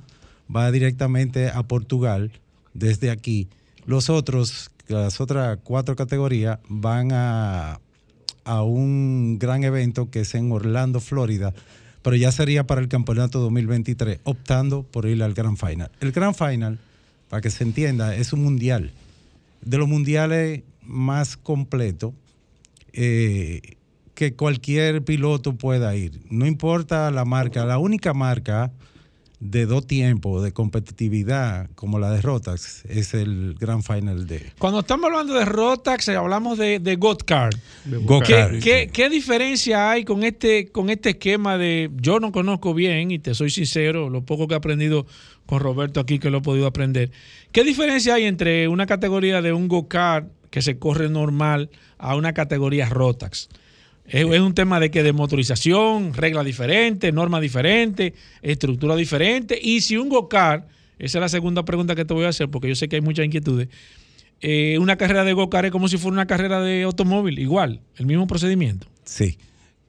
va directamente a Portugal desde aquí. Los otros, las otras cuatro categorías van a, a un gran evento que es en Orlando, Florida, pero ya sería para el campeonato 2023, optando por ir al Grand Final. El Grand Final, para que se entienda, es un mundial. De los mundiales más completos eh, que cualquier piloto pueda ir. No importa la marca, la única marca de dos tiempos de competitividad como la de Rotax es el Grand Final de... Cuando estamos hablando de Rotax, hablamos de, de Gotcard. ¿Qué, ¿Qué, diferencia hay con este, con este esquema de... Yo no conozco bien, y te soy sincero, lo poco que he aprendido con Roberto aquí, que lo he podido aprender. ¿Qué diferencia hay entre una categoría de un Go-Kart que se corre normal a una categoría Rotax? Es, un tema de que de motorización, reglas diferentes, normas diferentes, estructura diferente. Y si un go-kart, esa es la segunda pregunta que te voy a hacer, porque yo sé que hay muchas inquietudes. Eh, una carrera de go-kart es como si fuera una carrera de automóvil, igual, el mismo procedimiento. Sí,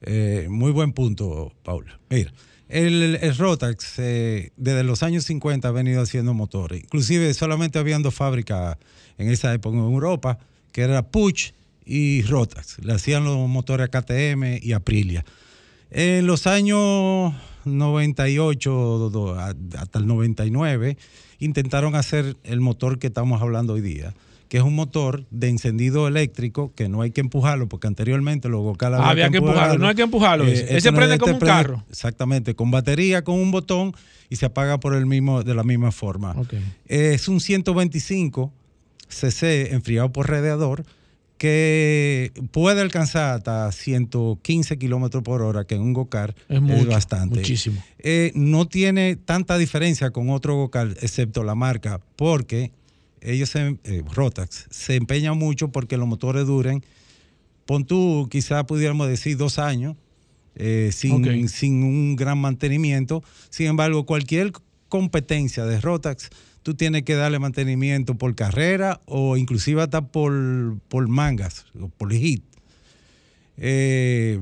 eh, muy buen punto, Paula. Mira, el, Rotax eh, desde los años 50 ha venido haciendo motores. Inclusive solamente habían dos fábricas en esa época en Europa, que era Puch y Rotax. Le hacían los motores a KTM y Aprilia. En los años 98 hasta el 99 intentaron hacer el motor que estamos hablando hoy día que es un motor de encendido eléctrico que no hay que empujarlo, porque anteriormente los Gocal había, que, empujarlo, no hay que empujarlo. Eh, ese prende como un carro. Exactamente, con batería, con un botón y se apaga por el mismo, de la misma forma. es un 125 cc enfriado por radiador que puede alcanzar hasta 115 kilómetros por hora, que en un Gocar es, bastante. Muchísimo. Eh, no tiene tanta diferencia con otro Gocar, excepto la marca, porque ellos, eh, Rotax, se empeñan mucho porque los motores duren, pon tú, quizás pudiéramos decir dos años, eh, sin, sin un gran mantenimiento. Sin embargo, cualquier competencia de Rotax tú tienes que darle mantenimiento por carrera o inclusive hasta por, por mangas o por hit. Eh,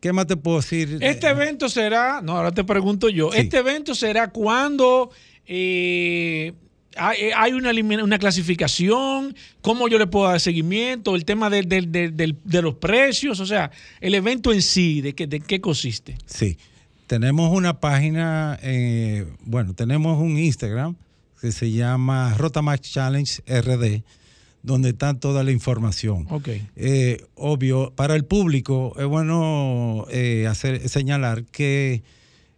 ¿Qué más te puedo decir? Este evento será, no, ahora te pregunto yo, este evento será cuando eh, hay, una, una, clasificación, cómo yo le puedo dar seguimiento, el tema de, de, los precios, o sea, el evento en sí, ¿de qué, de qué consiste? Sí, tenemos una página, eh, bueno, tenemos un Instagram que se llama Rotamax Challenge RD, donde está toda la información. Okay. Eh, obvio, para el público es bueno eh, hacer, señalar que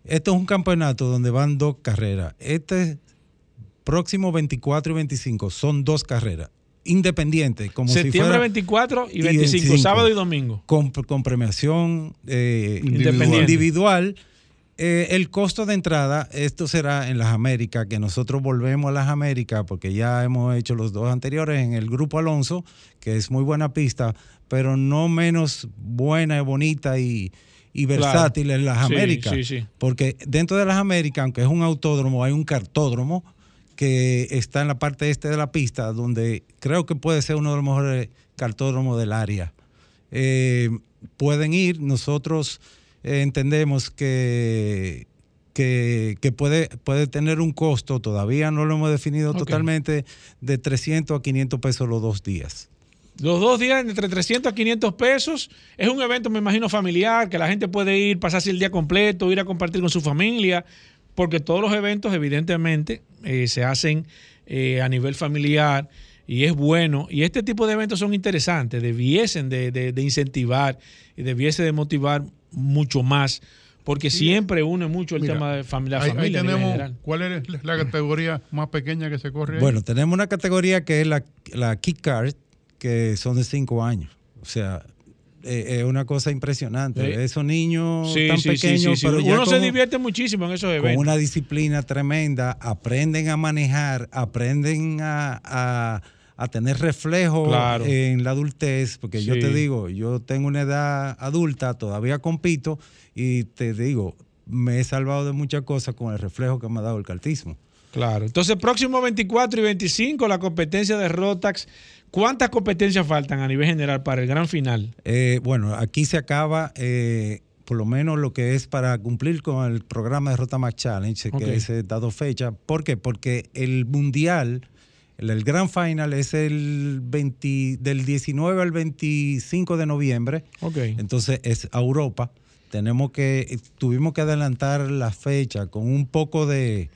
esto es un campeonato donde van dos carreras. Este próximo 24 y 25 son dos carreras independientes. Como Septiembre 24 y 25, sábado y domingo. Con, premiación eh, individual Eh, el costo de entrada, esto será en las Américas, que nosotros volvemos a las Américas, porque ya hemos hecho los dos anteriores en el Grupo Alonso, que es muy buena pista, pero no menos buena y bonita y, versátil en las Américas. Porque dentro de las Américas, aunque es un autódromo, hay un cartódromo que está en la parte este de la pista, donde creo que puede ser uno de los mejores cartódromos del área. Eh, pueden ir, nosotros entendemos que, que, puede, puede tener un costo, todavía no lo hemos definido totalmente, de 300 a 500 pesos los dos días. Los dos días entre 300 a 500 pesos. Es un evento, me imagino, familiar, que la gente puede ir, pasarse el día completo, ir a compartir con su familia, porque todos los eventos, evidentemente, eh, se hacen eh, a nivel familiar y es bueno. Y este tipo de eventos son interesantes, debiesen de, de incentivar y debiese de motivar mucho más, porque siempre une mucho el tema de familia. familia ¿Cuál es la categoría más pequeña que se corre? Bueno, tenemos una categoría que es la, la Kick Card, que son de cinco años. O sea, eh, es una cosa impresionante. Esos niños tan pequeños, pero uno se divierte muchísimo en esos eventos. Con una disciplina tremenda, aprenden a manejar, aprenden a a tener reflejo en la adultez, porque yo te digo, yo tengo una edad adulta, todavía compito y te digo, me he salvado de muchas cosas con el reflejo que me ha dado el cartismo. Claro. Entonces, próximo 24 y 25, la competencia de Rotax. ¿Cuántas competencias faltan a nivel general para el gran final? Eh, bueno, aquí se acaba eh, por lo menos lo que es para cumplir con el programa de Rotamax Challenge, que es dado fecha. ¿Por qué? Porque el mundial el, Grand Final es el 20, del 19 al 25 de noviembre. Okay. Entonces es Europa. Tenemos que, tuvimos que adelantar la fecha con un poco de,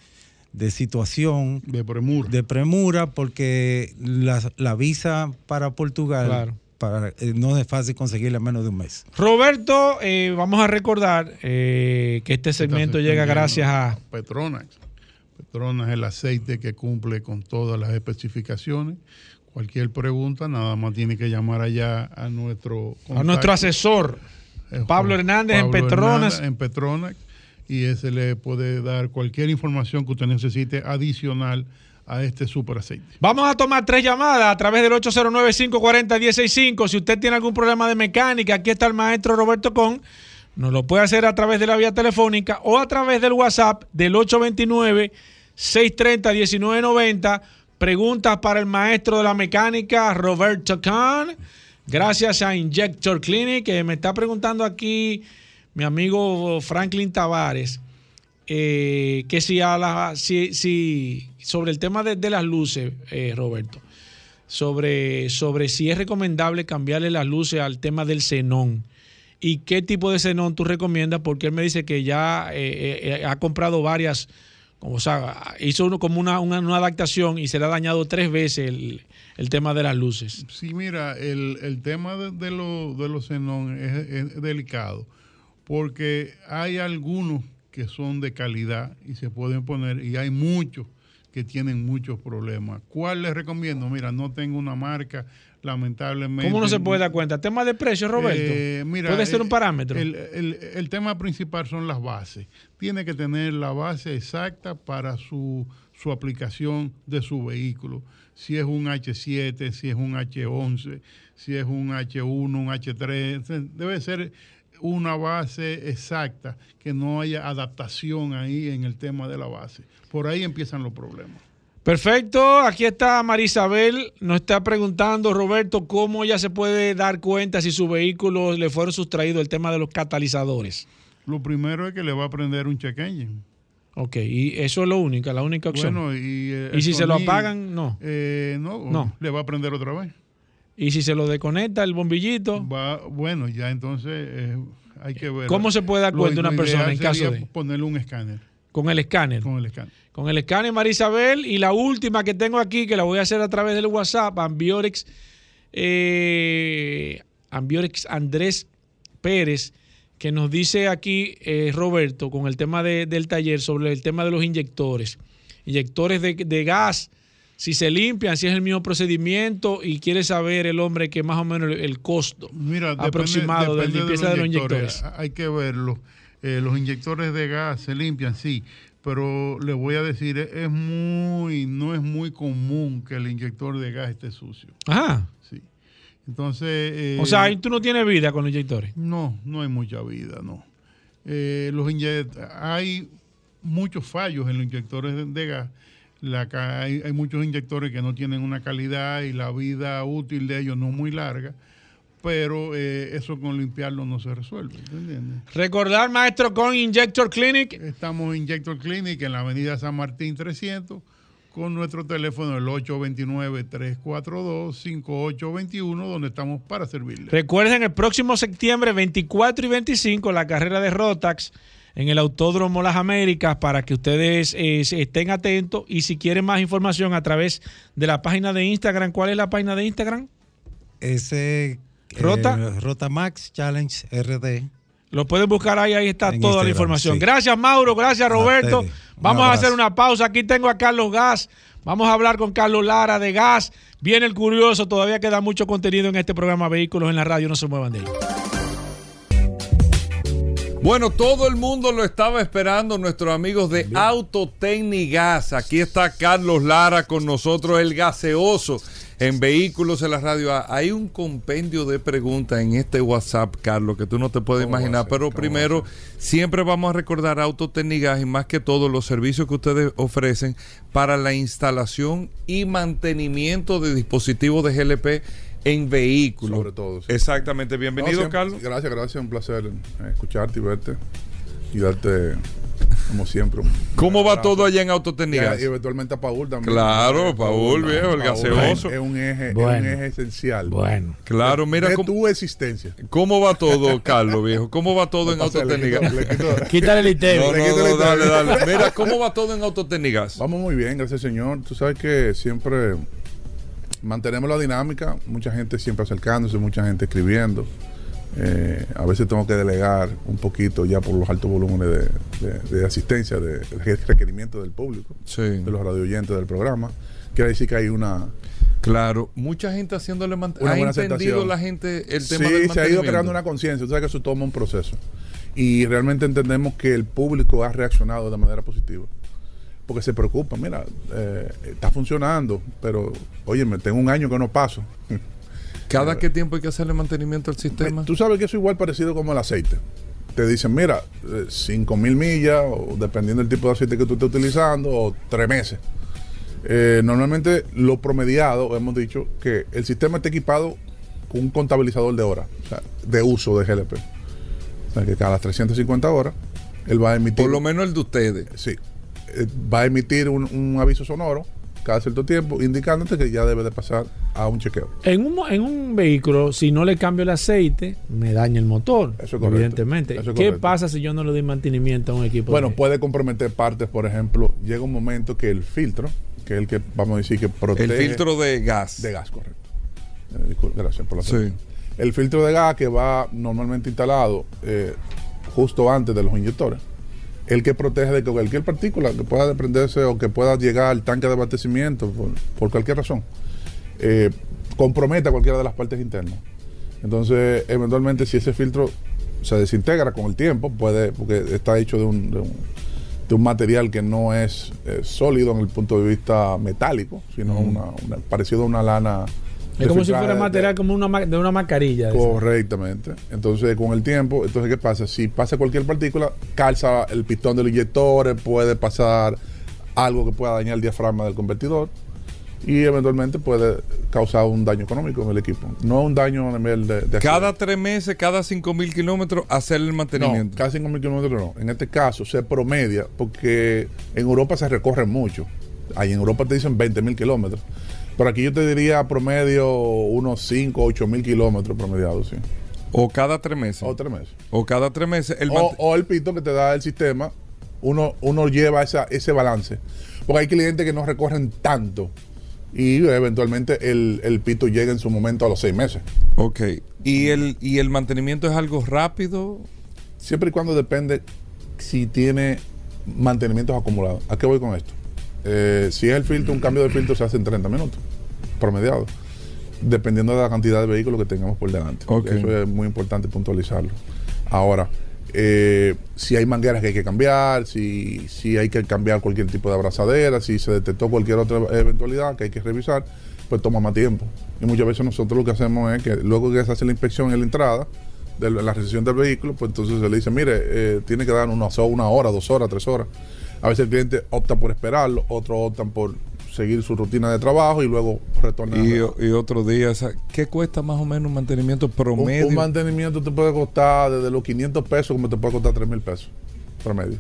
situación. De premura. De premura, porque la, visa para Portugal. Para, eh, no es fácil conseguirla en menos de un mes. Roberto, eh, vamos a recordar eh, que este segmento llega gracias a Petronas. Petronas es el aceite que cumple con todas las especificaciones. Cualquier pregunta, nada más tiene que llamar allá a nuestro a nuestro asesor Pablo Hernández en Petronas. en Petronas y ese le puede dar cualquier información que usted necesite adicional a este super aceite. Vamos a tomar tres llamadas a través del 809-540-165. Si usted tiene algún problema de mecánica, aquí está el maestro Roberto Con. Nos lo puede hacer a través de la vía telefónica o a través del WhatsApp del 829-630-1990. Preguntas para el maestro de la mecánica, Roberto Kahn. Gracias a Injector Clinic, que me está preguntando aquí mi amigo Franklin Tavares, eh, que si, a la, sobre el tema de, las luces, eh, Roberto, sobre, sobre si es recomendable cambiarle las luces al tema del xenón y qué tipo de xenón tú recomiendas, porque él me dice que ya eh, eh, eh, ha comprado varias, o sea, hizo uno como una, una, adaptación y se le ha dañado tres veces el, tema de las luces. Sí, mira, el, tema de, de, de los xenón es, delicado, porque hay algunos que son de calidad y se pueden poner, y hay muchos que tienen muchos problemas. ¿Cuál les recomiendo? Mira, no tengo una marca lamentablemente. ¿Cómo no se puede dar cuenta? ¿Tema de precio, Roberto? Eh, ¿Puede ser un eh, parámetro? El, tema principal son las bases. Tiene que tener la base exacta para su, su aplicación de su vehículo. Si es un H7, si es un H11, si es un H1, un H3. Debe ser una base exacta, que no haya adaptación ahí en el tema de la base. Por ahí empiezan los problemas. Perfecto, aquí está Marisabel, nos está preguntando Roberto cómo ella se puede dar cuenta si su vehículo le fueron sustraídos el tema de los catalizadores. Lo primero es que le va a prender un check engine. Ok, y eso es lo único, la única opción. Bueno, y, eh, si se lo apagan, no. Eh, no. No. Le va a prender otra vez. Y si se lo desconecta el bombillito. Va, bueno, ya entonces eh, hay que ver. ¿Cómo se puede dar cuenta una persona en caso de ponerle un escáner? Con el escáner. Con el escáner. Con el escáner Marisabel. Y la última que tengo aquí, que la voy a hacer a través del WhatsApp, Ambiorex, eh, Ambiorex Andrés Pérez, que nos dice aquí eh, Roberto con el tema del taller sobre el tema de los inyectores. Inyectores de, gas, si se limpian, si es el mismo procedimiento y quiere saber el hombre que más o menos el, costo aproximado de limpieza de los, inyectores. Hay que verlo. Eh, los inyectores de gas se limpian, sí, pero le voy a decir, es muy, no es muy común que el inyector de gas esté sucio. Ajá. Sí. Entonces. Eh, o sea, ahí tú no tienes vida con los inyectores. No, no hay mucha vida, no. Eh, los hay muchos fallos en los inyectores de, gas. La, hay, hay, muchos inyectores que no tienen una calidad y la vida útil de ellos no es muy larga pero eh, eso con limpiarlo no se resuelve. Recordar, maestro, con Injector Clinic. Estamos en Injector Clinic en la avenida San Martín 300 con nuestro teléfono el 829-342-5821, donde estamos para servirle. Recuerden, el próximo septiembre 24 y 25, la carrera de Rotax en el Autódromo Las Américas para que ustedes eh, estén atentos y si quieren más información a través de la página de Instagram, ¿cuál es la página de Instagram? Ese Rota. Eh, Rota Max Challenge RD. Lo pueden buscar ahí, ahí está toda la información. Gracias, Mauro. Gracias, Roberto. Vamos a hacer una pausa. Aquí tengo a Carlos Gas. Vamos a hablar con Carlos Lara de Gas. Viene el curioso. Todavía queda mucho contenido en este programa Vehículos en la Radio. No se muevan de ahí. Bueno, todo el mundo lo estaba esperando, nuestros amigos de Gas. Aquí está Carlos Lara con nosotros, el gaseoso en Vehículos en la Radio. Hay un compendio de preguntas en este WhatsApp, Carlos, que tú no te puedes imaginar. Pero primero, siempre vamos a recordar Autotecnigas y más que todo los servicios que ustedes ofrecen para la instalación y mantenimiento de dispositivos de GLP en vehículos. Sobre todo. Exactamente. Bienvenido, Carlos. Gracias, gracias. Un placer escucharte y verte y darte como siempre. ¿Cómo va todo allá en Autotécnicas? Y, eventualmente a Paul también. Claro, Paul, viejo, el gaseoso. Es un eje, es un eje esencial. Bueno. Claro, mira. De tu existencia. ¿Cómo va todo, Carlos, viejo? ¿Cómo va todo en Autotécnicas? [laughs] Quítale el ITEM. No, no, no, dale, dale. [laughs] Mira, ¿cómo va todo en Autotécnicas? Vamos muy bien, gracias, señor. Tú sabes que siempre mantenemos la dinámica, mucha gente siempre acercándose, mucha gente escribiendo. Eh, a veces tengo que delegar un poquito ya por los altos volúmenes de, asistencia, de, requerimiento del público, de los radioyentes del programa. Quiere decir que hay una... Claro, mucha gente haciéndole mantenimiento. ¿Ha entendido la gente el tema sí, se ha ido creando una conciencia. Tú sabes que eso toma un proceso. Y realmente entendemos que el público ha reaccionado de manera positiva porque se preocupa, mira, eh, está funcionando, pero oye, me tengo un año que no paso. [laughs] ¿Cada qué tiempo hay que hacerle mantenimiento al sistema? Tú sabes que eso es igual parecido como el aceite. Te dicen, mira, 5 eh, mil millas, o dependiendo del tipo de aceite que tú estés utilizando, o tres meses. Eh, normalmente lo promediado, hemos dicho que el sistema está equipado con un contabilizador de horas, o sea, de uso de GLP. O sea, que cada 350 horas él va a emitir... Por lo menos el de ustedes. Sí. Eh, va a emitir un, aviso sonoro cada cierto tiempo indicándote que ya debe de pasar a un chequeo. En un, en un vehículo, si no le cambio el aceite, me daña el motor, Eso evidentemente. ¿Qué pasa si yo no le doy mantenimiento a un equipo? Bueno, puede comprometer partes, por ejemplo, llega un momento que el filtro, que es el que vamos a decir que protege... El filtro de gas. De gas, correcto. Eh, gracias por la sí. El filtro de gas que va normalmente instalado eh, justo antes de los inyectores el que protege de cualquier partícula que pueda desprenderse o que pueda llegar al tanque de abastecimiento por, cualquier razón, eh, compromete a cualquiera de las partes internas. Entonces, eventualmente, si ese filtro se desintegra con el tiempo, puede, porque está hecho de un, de un, material que no es sólido en el punto de vista metálico, sino parecido a una lana es como si fuera material como una, de una mascarilla. Correctamente. Entonces, con el tiempo, entonces, ¿qué pasa? Si pasa cualquier partícula, calza el pistón del inyector, puede pasar algo que pueda dañar el diafragma del convertidor y eventualmente puede causar un daño económico en el equipo. No un daño a nivel de... cada tres meses, cada cinco mil kilómetros, hacer el mantenimiento. No, cada cinco mil kilómetros no. En este caso se promedia porque en Europa se recorre mucho. Ahí en Europa te dicen 20 mil kilómetros. Por aquí yo te diría promedio unos 5, 8 mil kilómetros promediados, sí. O cada tres meses. O tres meses. O cada tres meses. El o, el pito que te da el sistema, uno, uno lleva esa, ese balance. Porque hay clientes que no recorren tanto y eventualmente el, pito llega en su momento a los seis meses. Ok. ¿Y el, ¿Y el mantenimiento es algo rápido? Siempre y cuando depende si tiene mantenimientos acumulados. ¿A qué voy con esto? Eh, si es el filtro, un cambio de filtro se hace en 30 minutos, promediado, dependiendo de la cantidad de vehículos que tengamos por delante. Eso es muy importante puntualizarlo. Ahora, eh, si hay mangueras que hay que cambiar, si, si hay que cambiar cualquier tipo de abrazadera, si se detectó cualquier otra eventualidad que hay que revisar, pues toma más tiempo. Y muchas veces nosotros lo que hacemos es que luego que se hace la inspección en la entrada, de la recepción del vehículo, pues entonces se le dice, mire, eh, tiene que dar una, una hora, dos horas, tres horas. A veces el cliente opta por esperarlo, otros optan por seguir su rutina de trabajo y luego retornar. Y, y otro día, ¿qué cuesta más o menos un mantenimiento promedio? Un, mantenimiento te puede costar desde los 500 pesos como te puede costar 3 mil pesos promedio.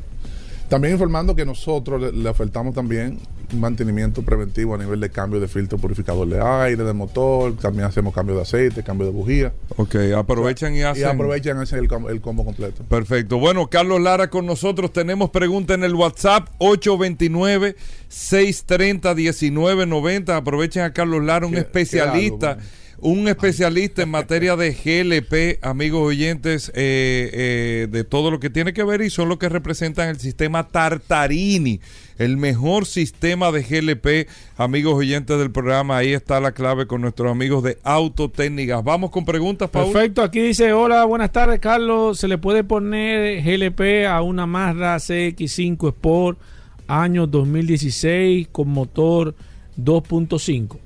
También informando que nosotros le, ofertamos también mantenimiento preventivo a nivel de cambio de filtro purificador de aire, de motor, también hacemos cambio de aceite, cambio de bujía. Ok, aprovechan y hacen. Y aprovechan ese el, el, combo completo. Perfecto. Bueno, Carlos Lara con nosotros. Tenemos pregunta en el WhatsApp 829-630-1990. Aprovechen a Carlos Lara, un especialista un especialista en materia de GLP, amigos oyentes, eh, eh, de todo lo que tiene que ver y son los que representan el sistema Tartarini, el mejor sistema de GLP, amigos oyentes del programa. Ahí está la clave con nuestros amigos de Autotécnicas. Vamos con preguntas, Paul. Perfecto, aquí dice, hola, buenas tardes, Carlos. ¿Se le puede poner GLP a una Mazda CX5 Sport año 2016 con motor 2.5?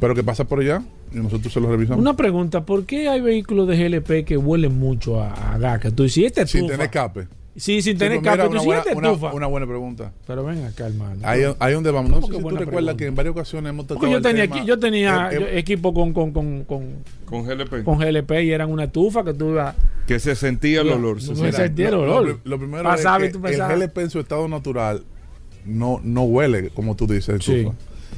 Pero que pasa por allá y nosotros se lo revisamos. Una pregunta, ¿por qué hay vehículos de GLP que huelen mucho a, a gas? Que tú dices, este Sin tener escape. Sí, sin tener escape. Tú una, buena, una, una, buena pregunta. Pero ven acá, hermano. Ahí, ahí donde vamos. No sé si tú recuerdas que en varias ocasiones hemos tocado yo tenía, tema, yo tenía eh, equipo con, con, con, con, con GLP. Con GLP y eran una estufa que tú ibas... Que se sentía el olor. Se, se sentía el olor. Lo, lo primero Pasaba es que el GLP en su estado natural no, no huele, como tú dices, estufa.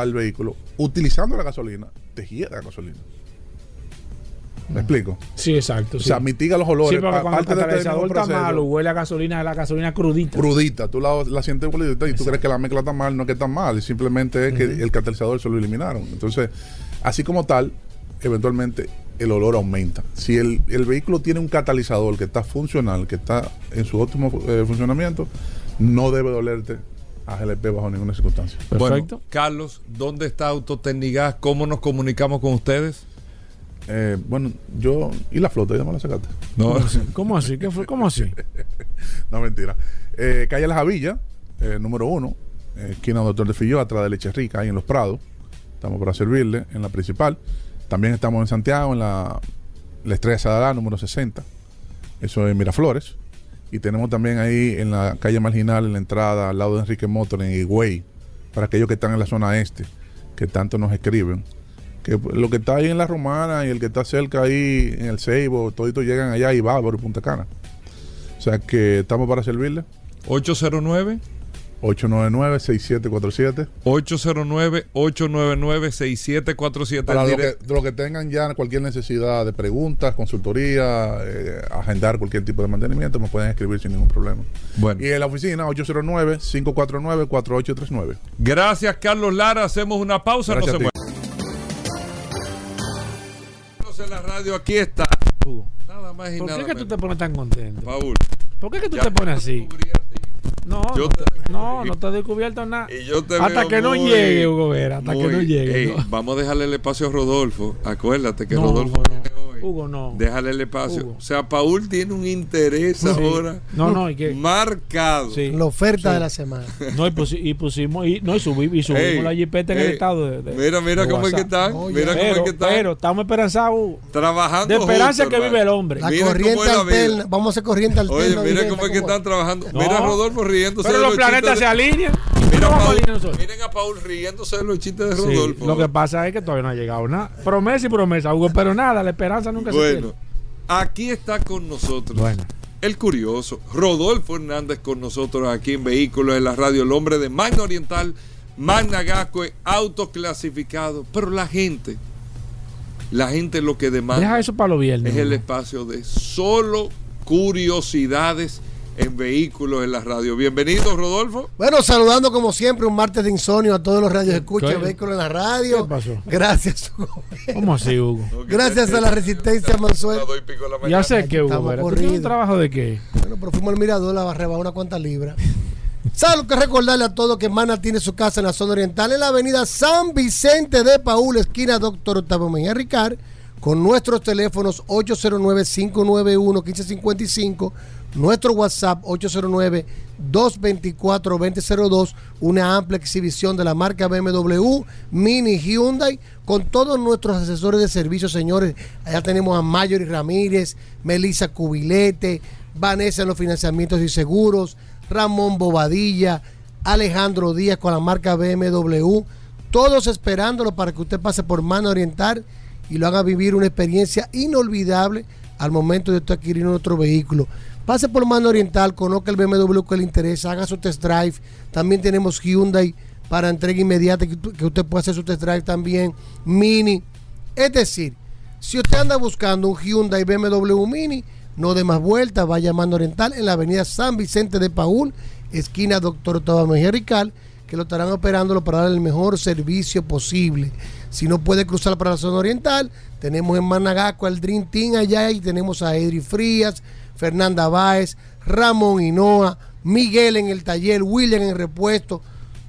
al vehículo utilizando la gasolina, te gira la gasolina. ¿Me explico? Sí, exacto. O sea, mitiga los olores. Sí, porque cuando el catalizador está malo, huele a gasolina, la gasolina crudita. Crudita. Tú la, la sientes crudita y tú crees que la mezcla está mal, no es que está mal, simplemente es que el catalizador se lo eliminaron. Entonces, así como tal, eventualmente el olor aumenta. Si el, el vehículo tiene un catalizador que está funcional, que está en su óptimo eh, funcionamiento, no debe dolerte a GLP bajo ninguna circunstancia. Perfecto. Carlos, ¿dónde está Autotecnigas? ¿Cómo nos comunicamos con ustedes? Eh, bueno, yo. ¿Y la flota? ¿Ya me la sacaste? No. ¿Cómo así? ¿Qué fue? ¿Cómo así? [laughs] no, mentira. Eh, calle La Javilla, eh, número uno, esquina Doctor de Filló, atrás de Leche Rica, ahí en Los Prados. Estamos para servirle en la principal. También estamos en Santiago, en la, la Estrella Sadalá, número 60. Eso es Miraflores. Y tenemos también ahí en la calle marginal, en la entrada, al lado de Enrique Motor, en Higüey, para aquellos que están en la zona este, que tanto nos escriben. Que lo que está ahí en la Romana y el que está cerca ahí en el Ceibo, toditos llegan allá y va por Punta Cana. O sea que estamos para servirle. 809 899-6747. 809-899-6747. Para lo que, lo que, tengan ya cualquier necesidad de preguntas, consultoría, eh, agendar cualquier tipo de mantenimiento, me pueden escribir sin ningún problema. Bueno. Y en la oficina, 809-549-4839. Gracias, Carlos Lara. Hacemos una pausa. no se mueve. En la radio, aquí está. Nada más y ¿Por qué que tú te pones tan contento? Paul. ¿Por qué que tú te pones así? No, no, no, te he [laughs] descubierto nada. hasta que no llegue, Hugo Vera, hasta que no llegue. Vamos a dejarle el espacio a Rodolfo. Acuérdate que Rodolfo Hugo, no. Déjale el espacio. O sea, Paul tiene un interés ahora. No, no, marcado. La oferta de la semana. No, y, pusimos, y, no, y, subimos, y subimos la jipeta en el estado de, Mira, mira cómo es que están. mira cómo es que están. Pero estamos esperanzados. Trabajando. De esperanza que vive el hombre. La corriente alterna. Vamos a hacer corriente alterna. Oye, mira cómo es que están trabajando. Mira a Rodolfo riéndose. Pero los planetas se alinean. Miren a Paul riéndose de los chistes de Rodolfo. lo que pasa es que todavía no ha llegado nada. Promesa y promesa, Hugo, pero nada, la esperanza nunca se pierde. Bueno, aquí está con nosotros. El curioso, Rodolfo Hernández con nosotros aquí en Vehículos en la radio, el hombre de Magna Oriental, Magna Gascue, autos clasificados. Pero la gente, la gente lo que demanda eso para viernes, es el espacio de solo curiosidades en Vehículos en la Radio. Bienvenido, Rodolfo. Bueno, saludando como siempre un martes de insomnio a todos los radios escucha Vehículos en la Radio. ¿Qué pasó? Gracias, Hugo. [laughs] ¿Cómo así, Hugo? Gracias a la resistencia [laughs] Mansuel. Ya sé que Hugo, ¿un trabajo de qué? Bueno, pero fuimos al mirador, la barreba una cuanta libra. [laughs] ¿Sabes que recordarle a todos que Mana tiene su casa en la zona oriental, en la avenida San Vicente de Paúl, esquina Doctor Octavio Mejía Ricard, con nuestros teléfonos 809-591-1555 nuestro WhatsApp 809-224-2002, una amplia exhibición de la marca BMW, Mini Hyundai, con todos nuestros asesores de servicio, señores. Allá tenemos a Mayori Ramírez, Melissa Cubilete, Vanessa en los financiamientos y seguros, Ramón Bobadilla, Alejandro Díaz con la marca BMW, todos esperándolo para que usted pase por mano oriental y lo haga vivir una experiencia inolvidable al momento de adquirir nuestro vehículo. Pase por Mano Oriental, conozca el BMW que le interesa, haga su test drive. También tenemos Hyundai para entrega inmediata, que, usted pueda hacer su test drive también. Mini. Es decir, si usted anda buscando un Hyundai BMW Mini, no dé más vueltas, vaya a Mano Oriental en la avenida San Vicente de Paúl, esquina Doctor Tobá Mejía Rical, que lo estarán operándolo para dar el mejor servicio posible. Si no puede cruzar para la zona oriental, tenemos en Managaco al Dream Team allá y tenemos a Edri Frías, Fernanda Báez, Ramón Hinoa, Miguel en el taller, William en repuesto,